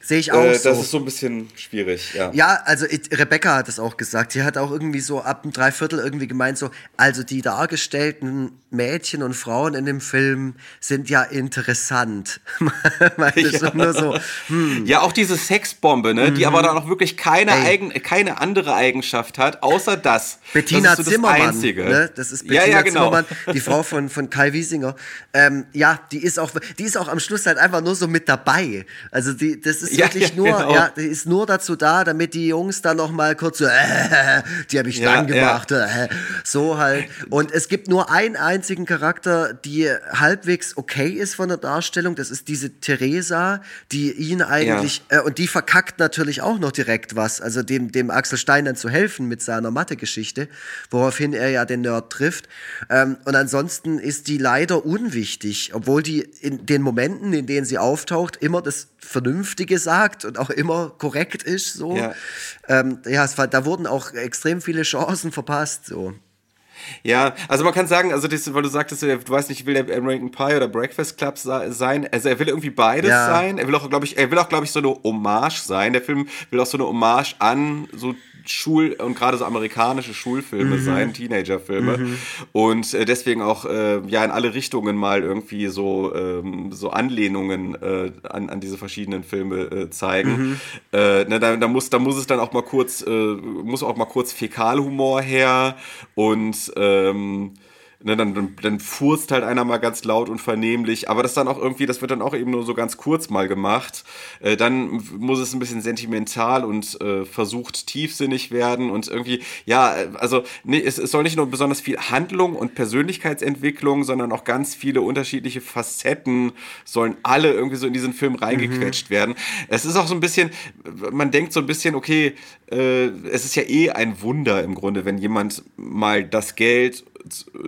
Sehe ich auch äh, so. Das ist so ein bisschen schwierig, ja. Ja, also Rebecca hat es auch gesagt. Sie hat auch irgendwie so ab einem Dreiviertel irgendwie gemeint, so, also die dargestellten Mädchen und Frauen in dem Film sind ja interessant. ja. nur so, hm. ja, auch diese Sexbombe, ne, mhm. die aber dann auch wirklich keine, eigen, keine andere Eigenschaft hat, außer das. Bettina das so Zimmermann. Das, Einzige. Ne? das ist Bettina ja, ja, genau. Zimmermann, die Frau von, von Kai Wiesinger. Ähm, ja, die ist, auch, die ist auch am Schluss halt einfach nur so mit dabei. Also die, das ist Ja, wirklich ja, nur, genau. ja, die ist nur dazu da, damit die Jungs dann noch mal kurz so, äh, die habe ich Ja, dann gemacht, äh, so halt. Und es gibt nur einen einzigen Charakter, die halbwegs okay ist von der Darstellung. Das ist diese Theresa, die ihn eigentlich äh, und die verkackt natürlich auch noch direkt was, also dem dem Axel Stein dann zu helfen mit seiner Mathe-Geschichte, woraufhin er ja den Nerd trifft. Ähm, und ansonsten ist die leider unwichtig, obwohl die in den Momenten, in denen sie auftaucht, immer das Vernünftige sagt und auch immer korrekt ist. So. Ja. Ähm, ja, es war, da wurden auch extrem viele Chancen verpasst. So. Ja, also man kann sagen, also das, weil du sagtest, du weißt nicht, will der American Pie oder Breakfast Club sein? Also er will irgendwie beides Ja. sein. Er will auch, glaube ich, er will auch, glaube ich, so eine Hommage sein. Der Film will auch so eine Hommage an so Schul- und gerade so amerikanische Schulfilme Mhm. sein, Teenagerfilme. Und äh, deswegen auch äh, ja in alle Richtungen mal irgendwie so, ähm, so Anlehnungen äh, an, an diese verschiedenen Filme äh, zeigen. Mhm. Ne, da, da, muss, da muss es dann auch mal kurz, äh, muss auch mal kurz Fäkalhumor her und ähm, Ne, dann, dann, dann furzt halt einer mal ganz laut und vernehmlich, aber das dann auch irgendwie, das wird dann auch eben nur so ganz kurz mal gemacht. Äh, dann muss es ein bisschen sentimental und äh, versucht tiefsinnig werden und irgendwie, ja, äh, also nee, es, es soll nicht nur besonders viel Handlung und Persönlichkeitsentwicklung, sondern auch ganz viele unterschiedliche Facetten sollen alle irgendwie so in diesen Film reingequetscht werden. Es ist auch so ein bisschen, man denkt so ein bisschen, okay, äh, es ist ja eh ein Wunder im Grunde, wenn jemand mal das Geld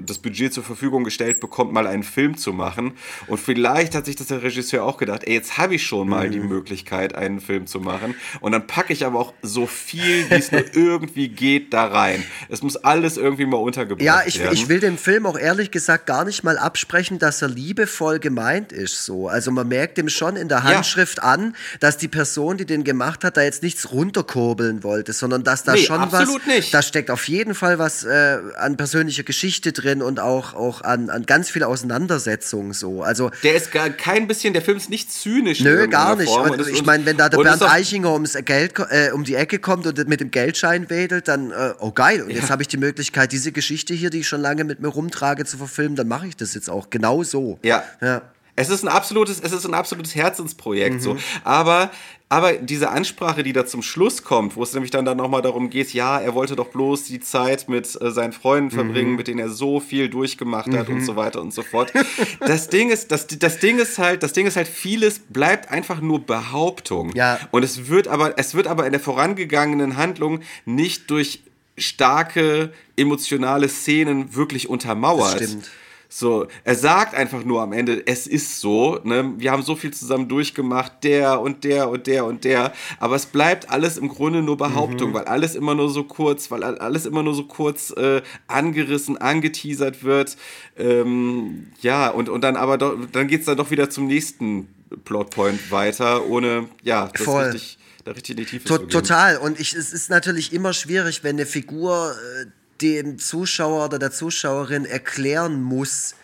das Budget zur Verfügung gestellt bekommt, mal einen Film zu machen. Und vielleicht hat sich das der Regisseur auch gedacht, ey, jetzt habe ich schon mal Mhm. die Möglichkeit, einen Film zu machen. Und dann packe ich aber auch so viel, wie es nur irgendwie geht, da rein. Es muss alles irgendwie mal untergebracht Ja, ich, werden. ich will dem Film auch ehrlich gesagt gar nicht mal absprechen, dass er liebevoll gemeint ist. So. Also man merkt ihm schon in der Handschrift an, dass die Person, die den gemacht hat, da jetzt nichts runterkurbeln wollte, sondern dass da Nee, schon absolut was, nicht. da steckt auf jeden Fall was äh, an persönlicher Geschichte drin und auch, auch an, an ganz viel Auseinandersetzung so. Also der ist gar kein bisschen, der Film ist nicht zynisch. Nö, gar nicht. Form Und und ich meine, wenn da der Bernd Eichinger ums Geld, äh, um die Ecke kommt und mit dem Geldschein wedelt, dann, äh, oh geil, und jetzt habe ich die Möglichkeit, diese Geschichte hier, die ich schon lange mit mir rumtrage, zu verfilmen, dann mache ich das jetzt auch genau so. Ja. Ja. Es ist ein absolutes, es ist ein absolutes Herzensprojekt Mhm. so. Aber, aber diese Ansprache, die da zum Schluss kommt, wo es nämlich dann, dann nochmal darum geht, ja, er wollte doch bloß die Zeit mit äh, seinen Freunden Mhm. verbringen, mit denen er so viel durchgemacht hat und so weiter und so fort. Das Ding ist, das, das Ding ist halt, das Ding ist halt, vieles bleibt einfach nur Behauptung. Ja. Und es wird aber, es wird aber in der vorangegangenen Handlung nicht durch starke emotionale Szenen wirklich untermauert. Das stimmt. So, er sagt einfach nur am Ende, es ist so, ne? wir haben so viel zusammen durchgemacht, der und der und der und der, aber es bleibt alles im Grunde nur Behauptung, weil alles immer nur so kurz, weil alles immer nur so kurz äh, angerissen, angeteasert wird, ähm, ja, und, und dann aber doch, dann geht's dann doch wieder zum nächsten Plotpoint weiter, ohne, ja, das Voll. richtig, da richtig in die Tiefe zu gehen. total. Und ich, es ist natürlich immer schwierig, wenn eine Figur äh, dem Zuschauer oder der Zuschauerin erklären muss,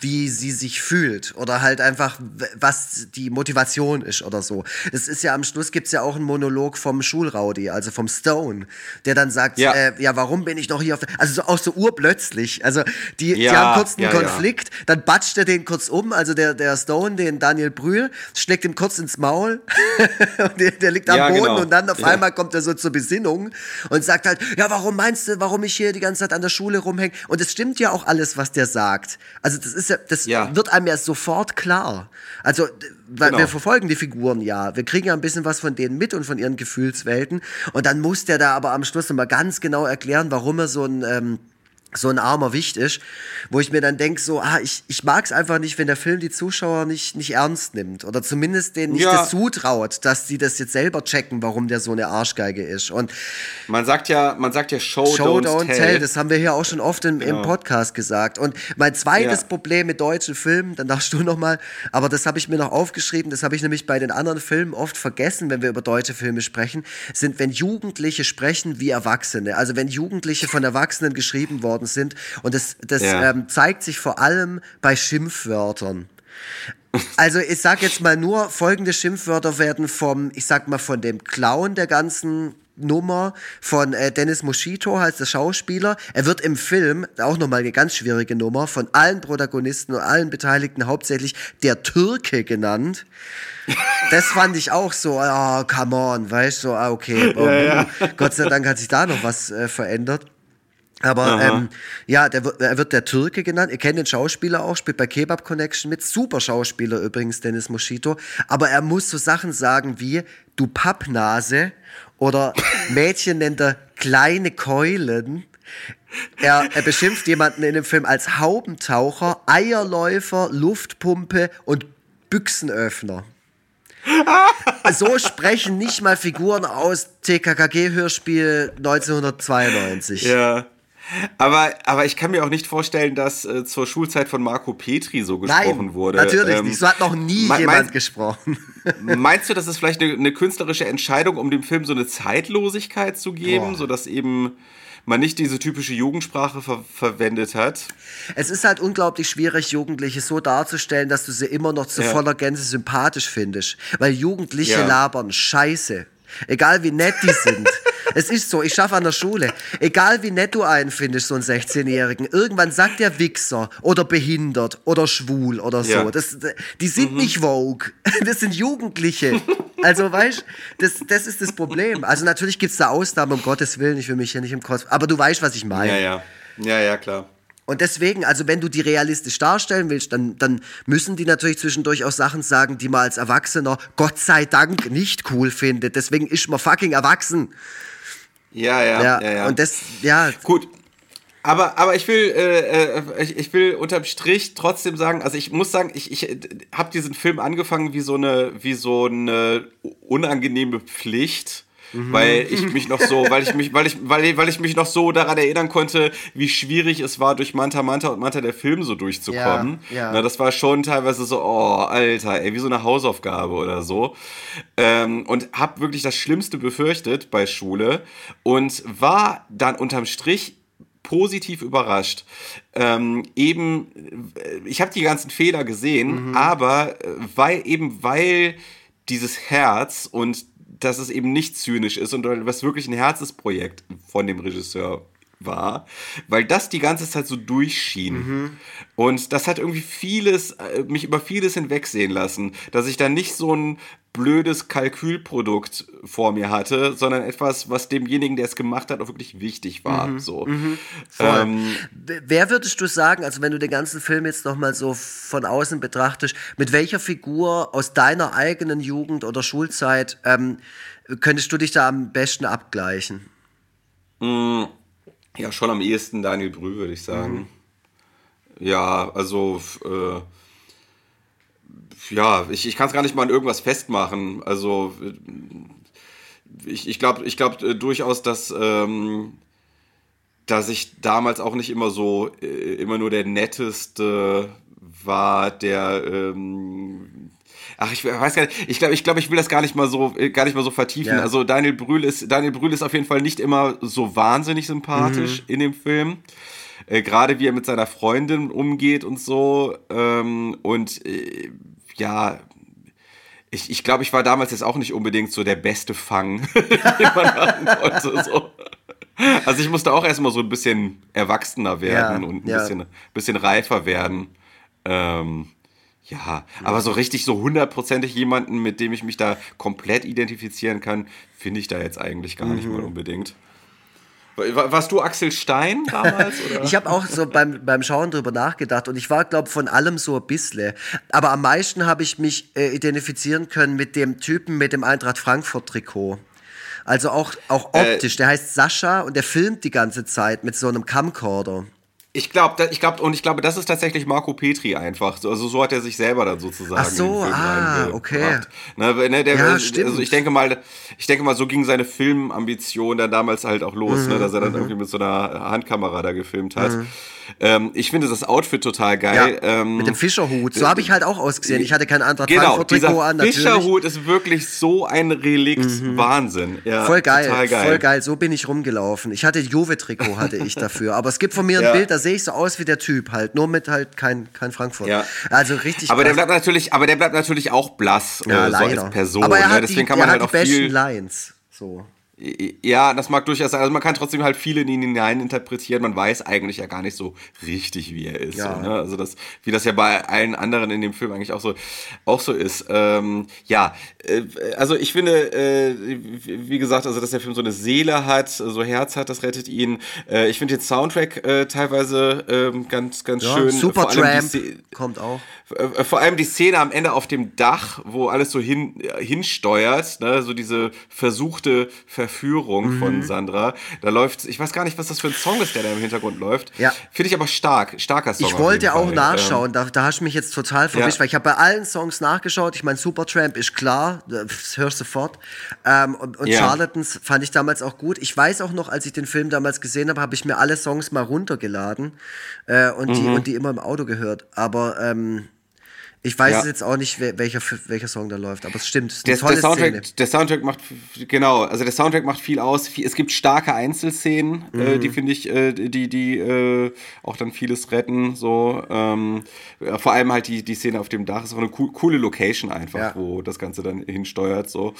wie sie sich fühlt oder halt einfach, was die Motivation ist oder so. Es ist ja am Schluss gibt es ja auch einen Monolog vom Schulraudi, also vom Stone, der dann sagt, Ja. äh, ja warum bin ich noch hier auf der, also so, auch so urplötzlich. Also die, die Ja, haben kurz einen ja. Konflikt, dann batscht er den kurz um, also der, der Stone, den Daniel Brühl, schlägt ihm kurz ins Maul und der, der liegt am Boden genau. und dann auf einmal kommt er so zur Besinnung und sagt halt, ja, warum meinst du, warum ich hier die ganze Zeit an der Schule rumhänge? Und es stimmt ja auch alles, was der sagt. Also das ist ja, das Ja. wird einem ja sofort klar. Also, weil Genau. wir verfolgen die Figuren ja. Wir kriegen ja ein bisschen was von denen mit und von ihren Gefühlswelten. Und dann muss der da aber am Schluss nochmal ganz genau erklären, warum er so ein, ähm, so ein armer Wicht ist, wo ich mir dann denke, so, ah, ich, ich mag es einfach nicht, wenn der Film die Zuschauer nicht, nicht ernst nimmt oder zumindest denen nicht Ja. das zutraut, dass sie das jetzt selber checken, warum der so eine Arschgeige ist. Und Man sagt ja, man sagt ja Show, Show, don't, don't tell. tell. das haben wir hier auch schon oft im, im Podcast gesagt. Und mein zweites Ja. Problem mit deutschen Filmen, dann darfst du nochmal, aber das habe ich mir noch aufgeschrieben, das habe ich nämlich bei den anderen Filmen oft vergessen, wenn wir über deutsche Filme sprechen, sind, wenn Jugendliche sprechen wie Erwachsene. Also wenn Jugendliche von Erwachsenen geschrieben worden sind. Und das, das Ja. ähm, zeigt sich vor allem bei Schimpfwörtern. Also ich sag jetzt mal nur, folgende Schimpfwörter werden vom, ich sag mal von dem Clown der ganzen Nummer von äh, Dennis Moschito, heißt der Schauspieler. Er wird im Film, auch nochmal eine ganz schwierige Nummer, von allen Protagonisten und allen Beteiligten hauptsächlich der Türke genannt. Das fand ich auch so, oh, come on, weißt du, so, ah, okay. Oh, ja, ja. Gott sei Dank hat sich da noch was äh, verändert. Aber ähm, ja, der, er wird der Türke genannt. Ihr kennt den Schauspieler auch, spielt bei Kebab Connection mit. Super Schauspieler übrigens, Dennis Moschito. Aber er muss so Sachen sagen wie, du Pappnase oder Mädchen nennt er kleine Keulen. Er, er beschimpft jemanden in dem Film als Haubentaucher, Eierläufer, Luftpumpe und Büchsenöffner. so sprechen nicht mal Figuren aus TKKG-Hörspiel 1992. Ja. Aber, aber ich kann mir auch nicht vorstellen, dass äh, zur Schulzeit von Marco Petri so gesprochen Nein, wurde. Natürlich ähm, nicht. So hat noch nie mein, jemand mein, gesprochen. Meinst du, das ist vielleicht eine, eine, künstlerische Entscheidung, um dem Film so eine Zeitlosigkeit zu geben, Boah. sodass eben man nicht diese typische Jugendsprache ver verwendet hat? Es ist halt unglaublich schwierig, Jugendliche so darzustellen, dass du sie immer noch zu ja. voller Gänze sympathisch findest. Weil Jugendliche ja. labern Scheiße. Egal wie nett die sind. es ist so, ich schaffe an der Schule. Egal wie nett du einen findest, so einen 16-Jährigen, irgendwann sagt der Wichser oder behindert oder schwul oder so. Ja. Das, die sind mhm. nicht Vogue. Das sind Jugendliche. Also weißt das, das ist das Problem. Also natürlich gibt es da Ausnahmen, um Gottes Willen, ich will mich hier nicht im Kopf. Aber du weißt, was ich meine. Ja, ja. Ja, ja, klar. Und deswegen, also wenn du die realistisch darstellen willst, dann, dann müssen die natürlich zwischendurch auch Sachen sagen, die man als Erwachsener Gott sei Dank nicht cool findet. Deswegen ist man fucking erwachsen. Ja, ja, ja. ja, ja. Und das, ja. Gut. Aber, aber ich will, äh, äh ich, ich will unterm Strich trotzdem sagen, also ich muss sagen, ich, ich habe diesen Film angefangen wie so eine, wie so eine unangenehme Pflicht Mhm. Weil ich mich noch so, weil ich mich, weil ich, weil, weil ich mich noch so daran erinnern konnte, wie schwierig es war, durch Manta Manta und Manta der Film so durchzukommen. Ja, ja. Na, das war schon teilweise so, oh, Alter, ey, wie so eine Hausaufgabe oder so. Ähm, und hab wirklich das Schlimmste befürchtet bei Schule und war dann unterm Strich positiv überrascht. Ähm, eben, ich habe die ganzen Fehler gesehen, mhm. aber äh, weil eben weil dieses Herz und dass es eben nicht zynisch ist und was wirklich ein Herzensprojekt von dem Regisseur war, weil das die ganze Zeit so durchschien. Mhm. Und das hat irgendwie vieles, äh, mich über vieles hinwegsehen lassen, dass ich da nicht so ein blödes Kalkülprodukt vor mir hatte, sondern etwas, was demjenigen, der es gemacht hat, auch wirklich wichtig war. Mhm. So. Mhm. Ähm, Wer würdest du sagen, also wenn du den ganzen Film jetzt nochmal so von außen betrachtest, mit welcher Figur aus deiner eigenen Jugend oder Schulzeit ähm, könntest du dich da am besten abgleichen? Mhm ja, schon am ehesten Daniel Brühl, würde ich sagen. Mhm. Ja, also äh, ja, ich, ich kann es gar nicht mal an irgendwas festmachen. Also ich, ich glaube ich glaub, äh, durchaus, dass, ähm, dass ich damals auch nicht immer so, äh, immer nur der netteste war, der ähm, ach, ich weiß gar nicht, ich glaube, ich, glaub, ich will das gar nicht mal so, äh, gar nicht mal so vertiefen. Ja. Also Daniel Brühl ist, Daniel Brühl ist auf jeden Fall nicht immer so wahnsinnig sympathisch mhm. in dem Film. Äh, Gerade wie er mit seiner Freundin umgeht und so. Ähm, und äh, ja, ich, ich glaube, ich war damals jetzt auch nicht unbedingt so der beste Fang, den man haben konnte. So. Also ich musste auch erstmal so ein bisschen erwachsener werden ja, und ein ja. bisschen, bisschen reifer werden. Ähm, ja, aber so richtig so hundertprozentig jemanden, mit dem ich mich da komplett identifizieren kann, finde ich da jetzt eigentlich gar mhm. nicht mal unbedingt. Warst du Axel Stein damals? Ich habe auch so beim, beim Schauen drüber nachgedacht und ich war, glaube von allem so ein bisschen. Aber am meisten habe ich mich äh, identifizieren können mit dem Typen mit dem Eintracht Frankfurt-Trikot. Also auch, auch äh, optisch. Äh, der heißt Sascha und der filmt die ganze Zeit mit so einem Camcorder. Ich glaube, ich glaube, und ich glaube, das ist tatsächlich Marco Petri einfach. Also so hat er sich selber dann sozusagen. Ach so, ah, okay. Ne, ne, der, ja, stimmt. Also ich denke mal, ich denke mal, so ging seine Filmambition dann damals halt auch los, ne, mhm, ne, dass er dann mhm. irgendwie mit so einer Handkamera da gefilmt hat. Mhm. Ähm, ich finde das Outfit total geil. Ja, ähm, mit dem Fischerhut. So habe ich halt auch ausgesehen. Ich hatte keinen anderen genau, Trikot an. Natürlich. Fischerhut ist wirklich so ein Relikt. Mhm. Wahnsinn. Ja, voll geil, geil, Voll geil. So bin ich rumgelaufen. Ich hatte Juve-Trikot hatte ich dafür. Aber es gibt von mir ein ja. Bild, da sehe ich so aus wie der Typ halt. Nur mit halt kein, kein Frankfurt. Ja. Also richtig aber der bleibt natürlich, Aber der bleibt natürlich auch blass. Ja, äh, so als Person. Aber er ne? Deswegen die, kann man halt auch besten viel Lines. So. Ja, das mag durchaus sein. Also man kann trotzdem halt viel in ihn hinein interpretieren. Man weiß eigentlich ja gar nicht so richtig, wie er ist. Ja. So, ne? Also das, wie das ja bei allen anderen in dem Film eigentlich auch so, auch so ist. Ähm, ja, äh, also ich finde, äh, wie gesagt, also dass der Film so eine Seele hat, so Herz hat, das rettet ihn. Äh, ich finde den Soundtrack äh, teilweise ähm, ganz, ganz Ja, schön. Die Se- kommt auch. äh, vor allem die Szene am Ende auf dem Dach, wo alles so hin, äh, hinsteuert, ne? so diese versuchte Verführung Mhm. von Sandra. Da läuft, ich weiß gar nicht, was das für ein Song ist, der da im Hintergrund läuft. Ja. Finde ich aber stark, starker Song. Ich wollte jeden auch Fall. nachschauen, da, da hast du mich jetzt total verwischt, Ja. weil ich habe bei allen Songs nachgeschaut. Ich meine, Supertramp ist klar, das hörst du sofort. Ähm, und und Ja. Charlatans fand ich damals auch gut. Ich weiß auch noch, als ich den Film damals gesehen habe, habe ich mir alle Songs mal runtergeladen äh, und, die, Mhm. und die immer im Auto gehört. Aber ähm, ich weiß Ja. jetzt auch nicht, wel- welcher, welcher Song da läuft. Aber es stimmt, es ist Der, der, Soundtrack, Szene. der Soundtrack macht, genau, also der Soundtrack macht viel aus. Es gibt starke Einzelszenen, äh, Mhm. die finde ich, äh, die, die äh, auch dann vieles retten. So, ähm, ja, vor allem halt die, die Szene auf dem Dach ist auch eine coo- coole Location einfach, Ja. wo das Ganze dann hinsteuert. So.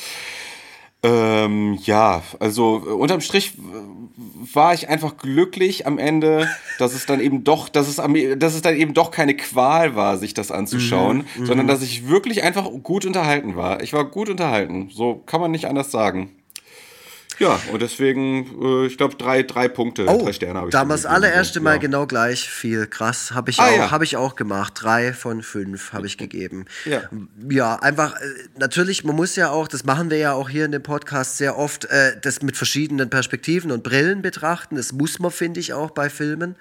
Ähm, ja, also äh, unterm Strich w- war ich einfach glücklich am Ende, dass es dann eben doch, dass es, am, dass es dann eben doch keine Qual war, sich das anzuschauen, sondern dass ich wirklich einfach gut unterhalten war. Ich war gut unterhalten. So kann man nicht anders sagen. Ja, und deswegen, äh, ich glaube, drei, drei Punkte, Oh, drei Sterne habe ich. da haben wir das gegeben. allererste Mal Ja. genau gleich viel. Krass, habe ich, Ah, auch, ja. hab ich auch gemacht. Drei von fünf habe ich gegeben. Ja. ja, einfach, äh, natürlich, man muss ja auch, das machen wir ja auch hier in dem Podcast sehr oft, äh, das mit verschiedenen Perspektiven und Brillen betrachten. Das muss man, finde ich, auch bei Filmen,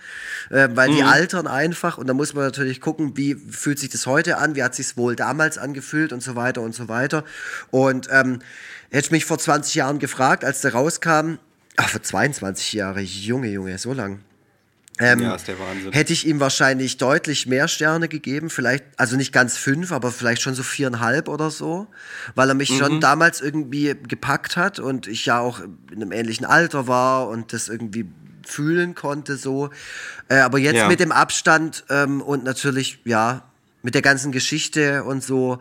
äh, weil Mhm. die altern einfach und da muss man natürlich gucken, wie fühlt sich das heute an, wie hat sich wohl damals angefühlt und so weiter und so weiter. Und ähm, hätte ich mich vor 20 Jahren gefragt, als der rauskam, ach, vor 22 Jahre, Junge, Junge, so lang. Ähm, Ja, ist der Wahnsinn. Hätte ich ihm wahrscheinlich deutlich mehr Sterne gegeben, vielleicht, also nicht ganz fünf, aber vielleicht schon so viereinhalb oder so, weil er mich Mhm. schon damals irgendwie gepackt hat und ich ja auch in einem ähnlichen Alter war und das irgendwie fühlen konnte so. Äh, aber jetzt Ja. mit dem Abstand ähm, und natürlich, ja, mit der ganzen Geschichte und so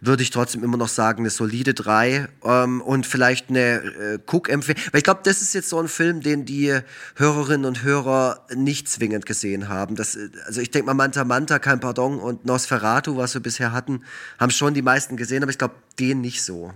würde ich trotzdem immer noch sagen, eine solide 3 ähm, und vielleicht eine äh, Cook-Empfehlung. Weil ich glaube, das ist jetzt so ein Film, den die Hörerinnen und Hörer nicht zwingend gesehen haben. Das, äh, also ich denke mal, Manta Manta, Kein Pardon und Nosferatu, was wir bisher hatten, haben schon die meisten gesehen, aber ich glaube, den nicht so.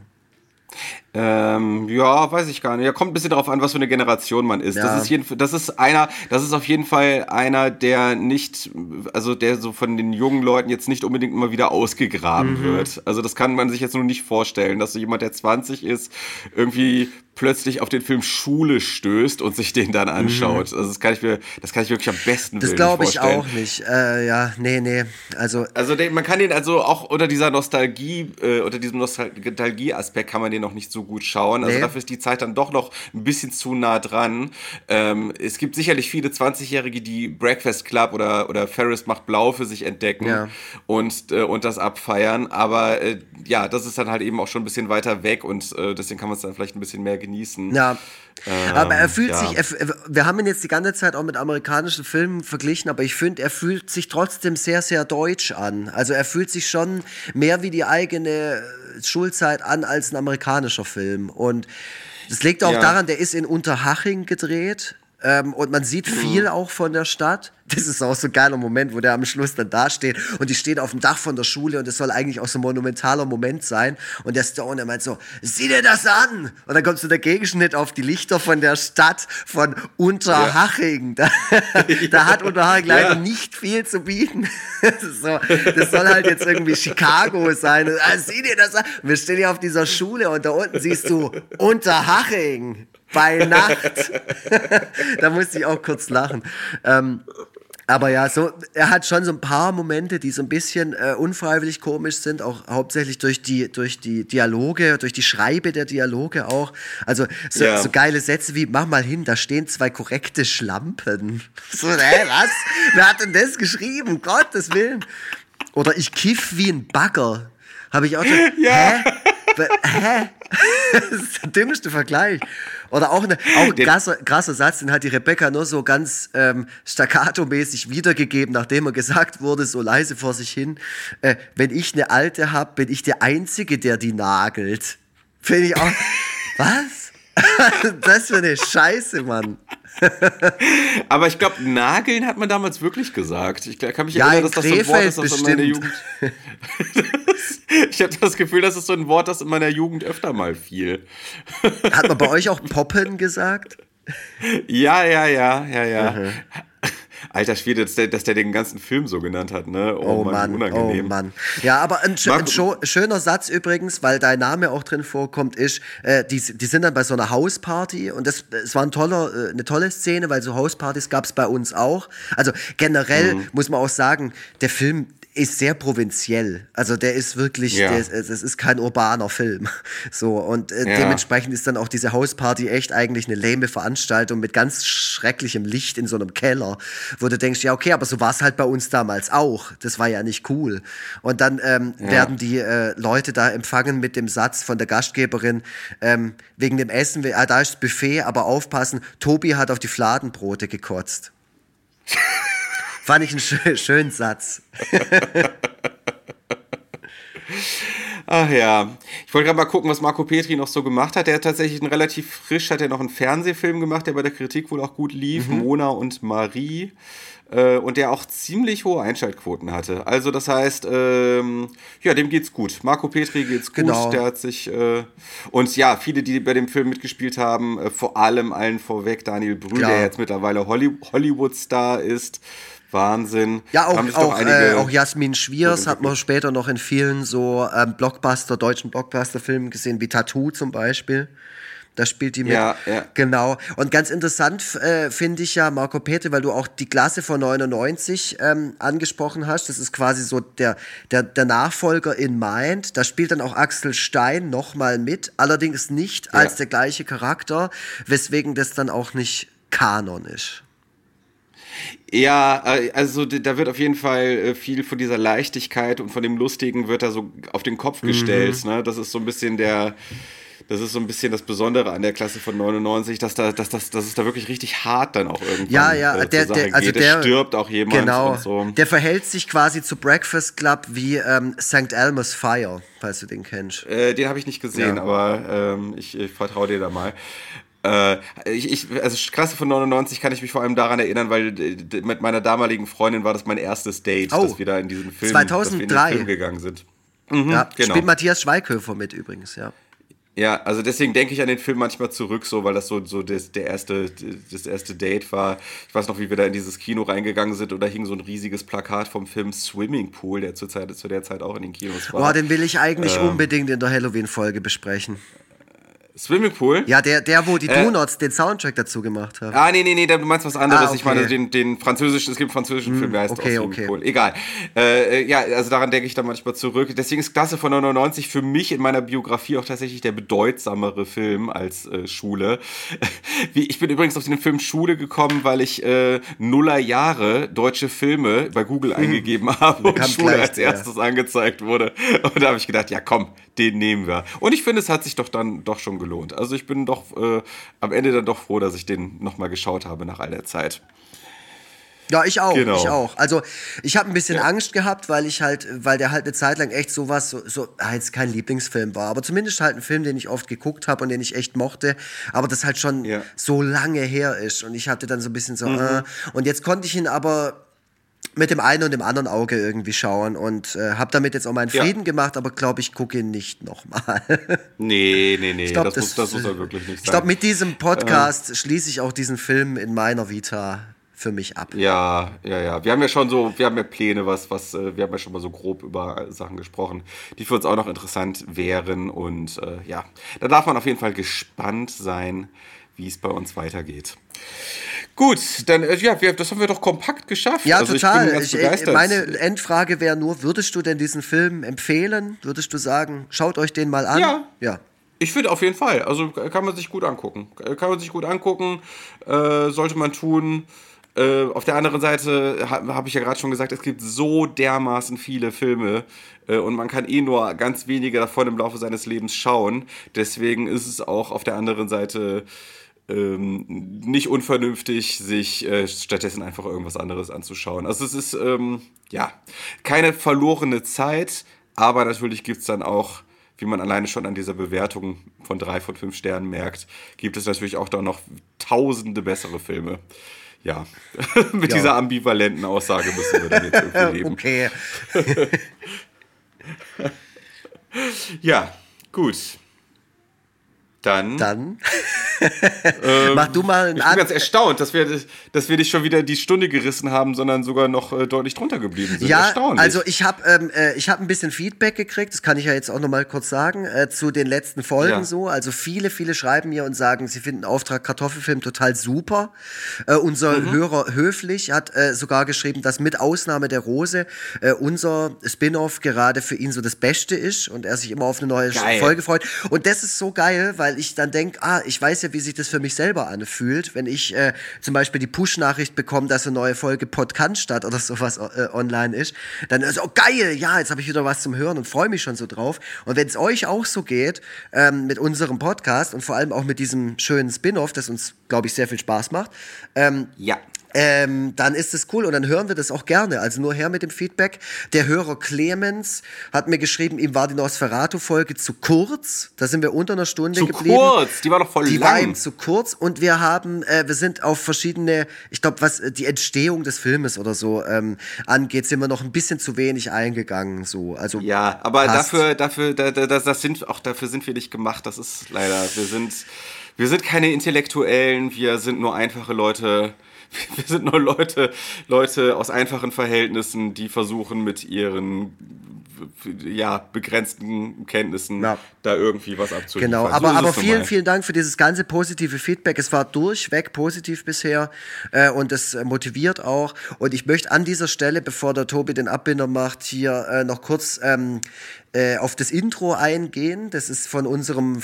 Ähm, ja, weiß ich gar nicht. Ja, kommt ein bisschen darauf an, was für eine Generation man ist. Ja. Das ist jeden, das ist einer, das ist auf jeden Fall einer, der nicht, also der so von den jungen Leuten jetzt nicht unbedingt immer wieder ausgegraben wird. Also das kann man sich jetzt nur nicht vorstellen, dass so jemand, der 20 ist, irgendwie plötzlich auf den Film Schule stößt und sich den dann anschaut. Also das kann ich mir, das kann ich wirklich am besten Das glaube ich vorstellen. auch nicht. Äh, ja, nee, nee. Also Also den, man kann den also auch unter dieser Nostalgie, äh, unter diesem Nostalgie-Aspekt kann man den noch nicht so gut schauen. Also Nee. dafür ist die Zeit dann doch noch ein bisschen zu nah dran. Ähm, es gibt sicherlich viele 20-Jährige, die Breakfast Club oder, oder Ferris macht blau für sich entdecken Ja. und, äh, und das abfeiern. Aber äh, ja, das ist dann halt eben auch schon ein bisschen weiter weg und äh, deswegen kann man es dann vielleicht ein bisschen mehr genießen. Ja. aber er fühlt ja. sich, er, wir haben ihn jetzt die ganze Zeit auch mit amerikanischen Filmen verglichen, aber ich finde, er fühlt sich trotzdem sehr, sehr deutsch an. Also er fühlt sich schon mehr wie die eigene Schulzeit an als ein amerikanischer Film. Und das liegt auch Ja. daran, der ist in Unterhaching gedreht. Ähm, und man sieht viel auch von der Stadt. Das ist auch so ein geiler Moment, wo der am Schluss dann dasteht und die steht auf dem Dach von der Schule und das soll eigentlich auch so ein monumentaler Moment sein. Und der Stone, der meint so, sieh dir das an! Und dann kommt so der Gegenschnitt auf die Lichter von der Stadt von Unterhaching. Da, da hat Unterhaching leider Ja. nicht viel zu bieten. Das, so, das soll halt jetzt irgendwie Chicago sein. Und, ah, sieh dir das an! Wir stehen hier auf dieser Schule und da unten siehst du Unterhaching bei Nacht. da musste ich auch kurz lachen. Ähm, aber ja, so, er hat schon so ein paar Momente, die so ein bisschen äh, unfreiwillig komisch sind, auch hauptsächlich durch die, durch die Dialoge, durch die Schreibe der Dialoge auch. Also so, Ja. so geile Sätze wie, mach mal hin, da stehen zwei korrekte Schlampen. So, hä, was? Wer hat denn das geschrieben? Gottes Willen. Oder ich kiff wie ein Bagger. Habe ich auch schon, hä? Be- Hä? Das ist der dümmste Vergleich. Oder auch, eine, auch ein krasser, krasser Satz, den hat die Rebecca nur so ganz ähm, staccato-mäßig wiedergegeben, nachdem er gesagt wurde, so leise vor sich hin. Äh, wenn ich eine Alte hab, bin ich der Einzige, der die nagelt. Finde ich auch. Was? das für eine Scheiße, Mann. Aber ich glaube, Nageln hat man damals wirklich gesagt. Ich kann mich Ja, erinnern, in dass das so ein Wort ist, das in meiner Jugend. ich habe das Gefühl, das ist so ein Wort, das in meiner Jugend öfter mal fiel. Hat man bei euch auch Poppen gesagt? Ja, ja, ja, ja, ja. Alter Schwede, dass der, dass der den ganzen Film so genannt hat, ne? Oh, Mann, oh unangenehm. Mann. Ja, aber ein, ein schöner Satz übrigens, weil dein Name auch drin vorkommt, ist, äh, die, die sind dann bei so einer Hausparty und das, es war ein toller, äh, eine tolle Szene, weil so Hauspartys gab es bei uns auch. Also generell Mhm. muss man auch sagen, der Film ist sehr provinziell. Also der ist wirklich, Ja. ist, es ist kein urbaner Film. So und äh, Ja. dementsprechend ist dann auch diese Hausparty echt eigentlich eine lame Veranstaltung mit ganz schrecklichem Licht in so einem Keller, wo du denkst, ja okay, aber so war es halt bei uns damals auch. Das war ja nicht cool. Und dann ähm, werden die äh, Leute da empfangen mit dem Satz von der Gastgeberin ähm, wegen dem Essen, ah, da ist das Buffet, aber aufpassen, Tobi hat auf die Fladenbrote gekotzt. Fand ich einen schö schönen Satz. Ach ja. Ich wollte gerade mal gucken, was Marco Petri noch so gemacht hat. Der hat tatsächlich einen relativ frisch, hat er noch einen Fernsehfilm gemacht, der bei der Kritik wohl auch gut lief. Mhm. Mona und Marie. Äh, und der auch ziemlich hohe Einschaltquoten hatte. Also das heißt, ähm, ja, dem geht's gut. Marco Petri geht's gut. Genau. Der hat sich äh, und ja, viele, die bei dem Film mitgespielt haben, äh, vor allem allen vorweg Daniel Brühl, Klar. der jetzt mittlerweile Holly Hollywood-Star ist. Wahnsinn. Ja, auch, auch, einige- äh, auch Jasmin Schwiers hat man später noch in vielen so ähm, Blockbuster, deutschen Blockbuster-Filmen gesehen, wie Tattoo zum Beispiel. Da spielt die mit. Ja, ja. Genau. Und ganz interessant äh, finde ich ja Marco Petri, weil du auch die Klasse von 99 ähm, angesprochen hast. Das ist quasi so der, der, der Nachfolger in Mind. Da spielt dann auch Axel Stein nochmal mit, allerdings nicht als Ja. der gleiche Charakter, weswegen das dann auch nicht Kanon ist. Ja, äh, also da wird auf jeden Fall äh, viel von dieser Leichtigkeit und von dem Lustigen wird da so auf den Kopf Mhm. gestellt. Ne? Das ist so ein bisschen der, das ist so ein bisschen das Besondere an der Klasse von 99, dass da, dass, dass, dass es da wirklich richtig hart dann auch irgendwann Ja, ja, äh, der, der, also geht. der es stirbt auch jemand genau, und so. Der verhält sich quasi zu Breakfast Club wie ähm, St. Elmo's Fire, falls du den kennst. Äh, den habe ich nicht gesehen, Ja. aber ähm, ich, ich vertraue dir da mal. Äh, ich, ich, also Klasse von 99 kann ich mich vor allem daran erinnern, weil äh, mit meiner damaligen Freundin war das mein erstes Date, Oh, dass wir da in diesen Film, dass wir in 2003. den Film gegangen sind. ja, genau. spielt Matthias Schweighöfer mit übrigens, ja. Ja, also deswegen denke ich an den Film manchmal zurück, so weil das so, so das, der erste, das erste Date war. Ich weiß noch, wie wir da in dieses Kino reingegangen sind und da hing so ein riesiges Plakat vom Film Swimming Pool, der zur Zeit, zu der Zeit auch in den Kinos war. Boah, den will ich eigentlich Ähm. unbedingt in der Halloween-Folge besprechen. Swimming Pool? Ja, der, der wo die Äh. Donuts den Soundtrack dazu gemacht haben. Ah, nee, nee, nee, du meinst was anderes. Ah, Ich meine okay. Hm, den, den französischen, es gibt einen französischen Film, der heißt okay, auch Swimming okay. Egal. Äh, äh, ja, also daran denke ich dann manchmal zurück. Deswegen ist Klasse von 99 für mich in meiner Biografie auch tatsächlich der bedeutsamere Film als äh, Schule. Wie, ich bin übrigens auf den Film Schule gekommen, weil ich äh, Nuller Jahre deutsche Filme bei Google eingegeben habe und Schule gleich als erstes angezeigt wurde. Und da habe ich gedacht, ja komm, den nehmen wir. Und ich finde, es hat sich doch dann doch schon gelohnt. Also ich bin doch äh, am Ende dann doch froh, dass ich den nochmal geschaut habe nach all der Zeit. Ja, ich auch, Genau. ich auch. Also ich habe ein bisschen Angst gehabt, weil ich halt, weil der halt eine Zeit lang echt sowas, so, so ah, jetzt kein Lieblingsfilm war, aber zumindest halt ein Film, den ich oft geguckt habe und den ich echt mochte, aber das halt schon Ja. so lange her ist und ich hatte dann so ein bisschen so, äh, und jetzt konnte ich ihn aber mit dem einen und dem anderen Auge irgendwie schauen und äh, habe damit jetzt auch meinen Ja. Frieden gemacht, aber glaube ich gucke ihn nicht nochmal. Nee, nee, nee, Ich glaub, das, muss, das muss er wirklich nicht Ich sein. glaube, mit diesem Podcast schließe ich auch diesen Film in meiner Vita für mich ab. Ja, ja, ja. Wir haben ja schon so, wir haben ja Pläne, was, was, äh, wir haben ja schon mal so grob über Sachen gesprochen, die für uns auch noch interessant wären. Und äh, ja, da darf man auf jeden Fall gespannt sein, wie es bei uns weitergeht. Gut, dann, äh, ja, wir, das haben wir doch kompakt geschafft. Ja, also total. Ich bin ganz Ich, ich, begeistert. meine Endfrage wäre nur, würdest du denn diesen Film empfehlen? Würdest du sagen, schaut euch den mal an? Ja. Ja. Ich finde auf jeden Fall. Also kann man sich gut angucken. Kann man sich gut angucken. Äh, sollte man tun. Äh, auf der anderen Seite habe hab ich ja gerade schon gesagt, es gibt so dermaßen viele Filme äh, und man kann eh nur ganz wenige davon im Laufe seines Lebens schauen. Deswegen ist es auch auf der anderen Seite ähm, nicht unvernünftig, sich äh, stattdessen einfach irgendwas anderes anzuschauen. Also es ist ähm, ja keine verlorene Zeit, aber natürlich gibt es dann auch wie man alleine schon an dieser Bewertung von drei von fünf Sternen merkt, gibt es natürlich auch da noch tausende bessere Filme. Ja, mit Ja. dieser ambivalenten Aussage müssen wir dann jetzt irgendwie leben. Okay. Ja, gut. Dann, Dann mach du mal einen ich bin An ganz erstaunt, dass wir, dass wir nicht schon wieder die Stunde gerissen haben, sondern sogar noch äh, deutlich drunter geblieben sind. Ja, also ich habe ähm, äh, ich hab ein bisschen Feedback gekriegt, das kann ich ja jetzt auch noch mal kurz sagen, äh, zu den letzten Folgen Ja. so. Also viele, viele schreiben mir und sagen, sie finden Auftrag Kartoffelfilm total super. Äh, unser Mhm. Hörer Höflich hat äh, sogar geschrieben, dass mit Ausnahme der Rose unser Spin-off gerade für ihn so das Beste ist und er sich immer auf eine neue Geil. Folge freut. Und das ist so geil, weil ich dann denke, ah, ich weiß ja, wie sich das für mich selber anfühlt, wenn ich äh, zum Beispiel die Push-Nachricht bekomme, dass eine neue Folge Podcast statt oder sowas äh, online ist, dann ist oh geil, ja, jetzt habe ich wieder was zum Hören und freue mich schon so drauf. Und wenn es euch auch so geht ähm, mit unserem Podcast und vor allem auch mit diesem schönen Spin-off, das uns, glaube ich, sehr viel Spaß macht, ähm, ja. Ähm, dann ist es cool und dann hören wir das auch gerne. Also nur her mit dem Feedback. Der Hörer Clemens hat mir geschrieben, ihm war die Nosferatu-Folge zu kurz. Da sind wir unter einer Stunde Zu geblieben. kurz, die war doch voll Die war ihm lang. zu kurz und wir haben, äh, wir sind auf verschiedene, ich glaube, was äh, die Entstehung des Filmes oder so ähm, angeht, sind wir noch ein bisschen zu wenig eingegangen. So, also Ja, aber passt. dafür, dafür, da, da, das, das sind, auch dafür sind wir nicht gemacht. Das ist leider, wir sind, wir sind keine Intellektuellen, wir sind nur einfache Leute. Wir sind nur Leute, Leute aus einfachen Verhältnissen, die versuchen mit ihren ja, begrenzten Kenntnissen Ja. da irgendwie was abzuliefern. Genau, So aber, ist aber vielen, vielen Dank für dieses ganze positive Feedback. Es war durchweg positiv bisher äh, und es motiviert auch. Und ich möchte an dieser Stelle, bevor der Tobi den Abbinder macht, hier äh, noch kurz ähm, äh, auf das Intro eingehen. Das ist von unserem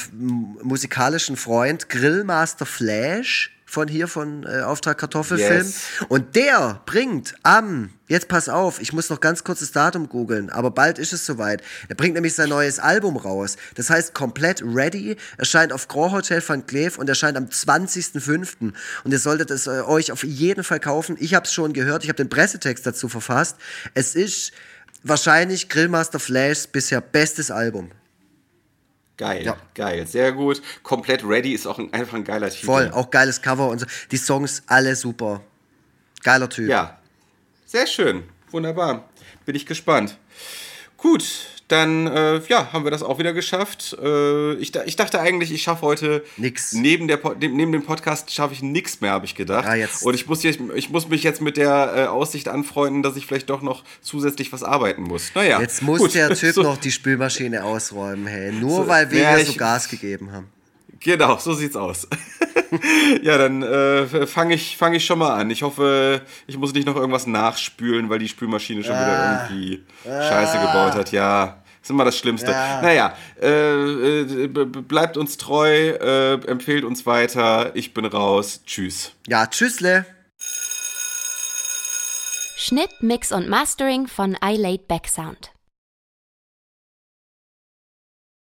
musikalischen Freund Grillmaster Flash von hier von äh, Auftrag Kartoffelfilm. Yes. Und der bringt am, jetzt pass auf, ich muss noch ganz kurz das Datum googeln, aber bald ist es soweit. Er bringt nämlich sein neues Album raus. Das heißt komplett ready, erscheint auf Grand Hotel van Cleef und erscheint am 20.05. Und ihr solltet es äh, euch auf jeden Fall kaufen. Ich habe es schon gehört, ich habe den Pressetext dazu verfasst. Es ist wahrscheinlich Grillmaster Flashs bisher bestes Album. Geil, Ja. geil, sehr gut. Komplett ready ist auch ein, einfach ein geiler Titel. Voll, auch geiles Cover und so. Die Songs alle super. Geiler Typ. Ja, sehr schön. Wunderbar. Bin ich gespannt. Gut, dann äh, ja, haben wir das auch wieder geschafft. Äh, ich, ich dachte eigentlich, ich schaffe heute Nix. Neben, der, neben dem Podcast schaffe ich nichts mehr, habe ich gedacht. Ah, jetzt. Und ich muss, hier, ich muss mich jetzt mit der äh, Aussicht anfreunden, dass ich vielleicht doch noch zusätzlich was arbeiten muss. Naja, Jetzt muss gut. der Typ So, noch die Spülmaschine ausräumen, hey. Nur So, weil wir ja, hier so Gas gegeben haben. Genau, so sieht's aus. ja, dann äh, fange ich, fang ich schon mal an. Ich hoffe, ich muss nicht noch irgendwas nachspülen, weil die Spülmaschine schon Ah. wieder irgendwie Scheiße gebaut hat. Ja, ist immer das Schlimmste. Ja. Naja, äh, äh, bleibt uns treu, äh, empfehlt uns weiter. Ich bin raus. Tschüss. Ja, tschüssle. Schnitt, Mix und Mastering von iLaid Back Sound.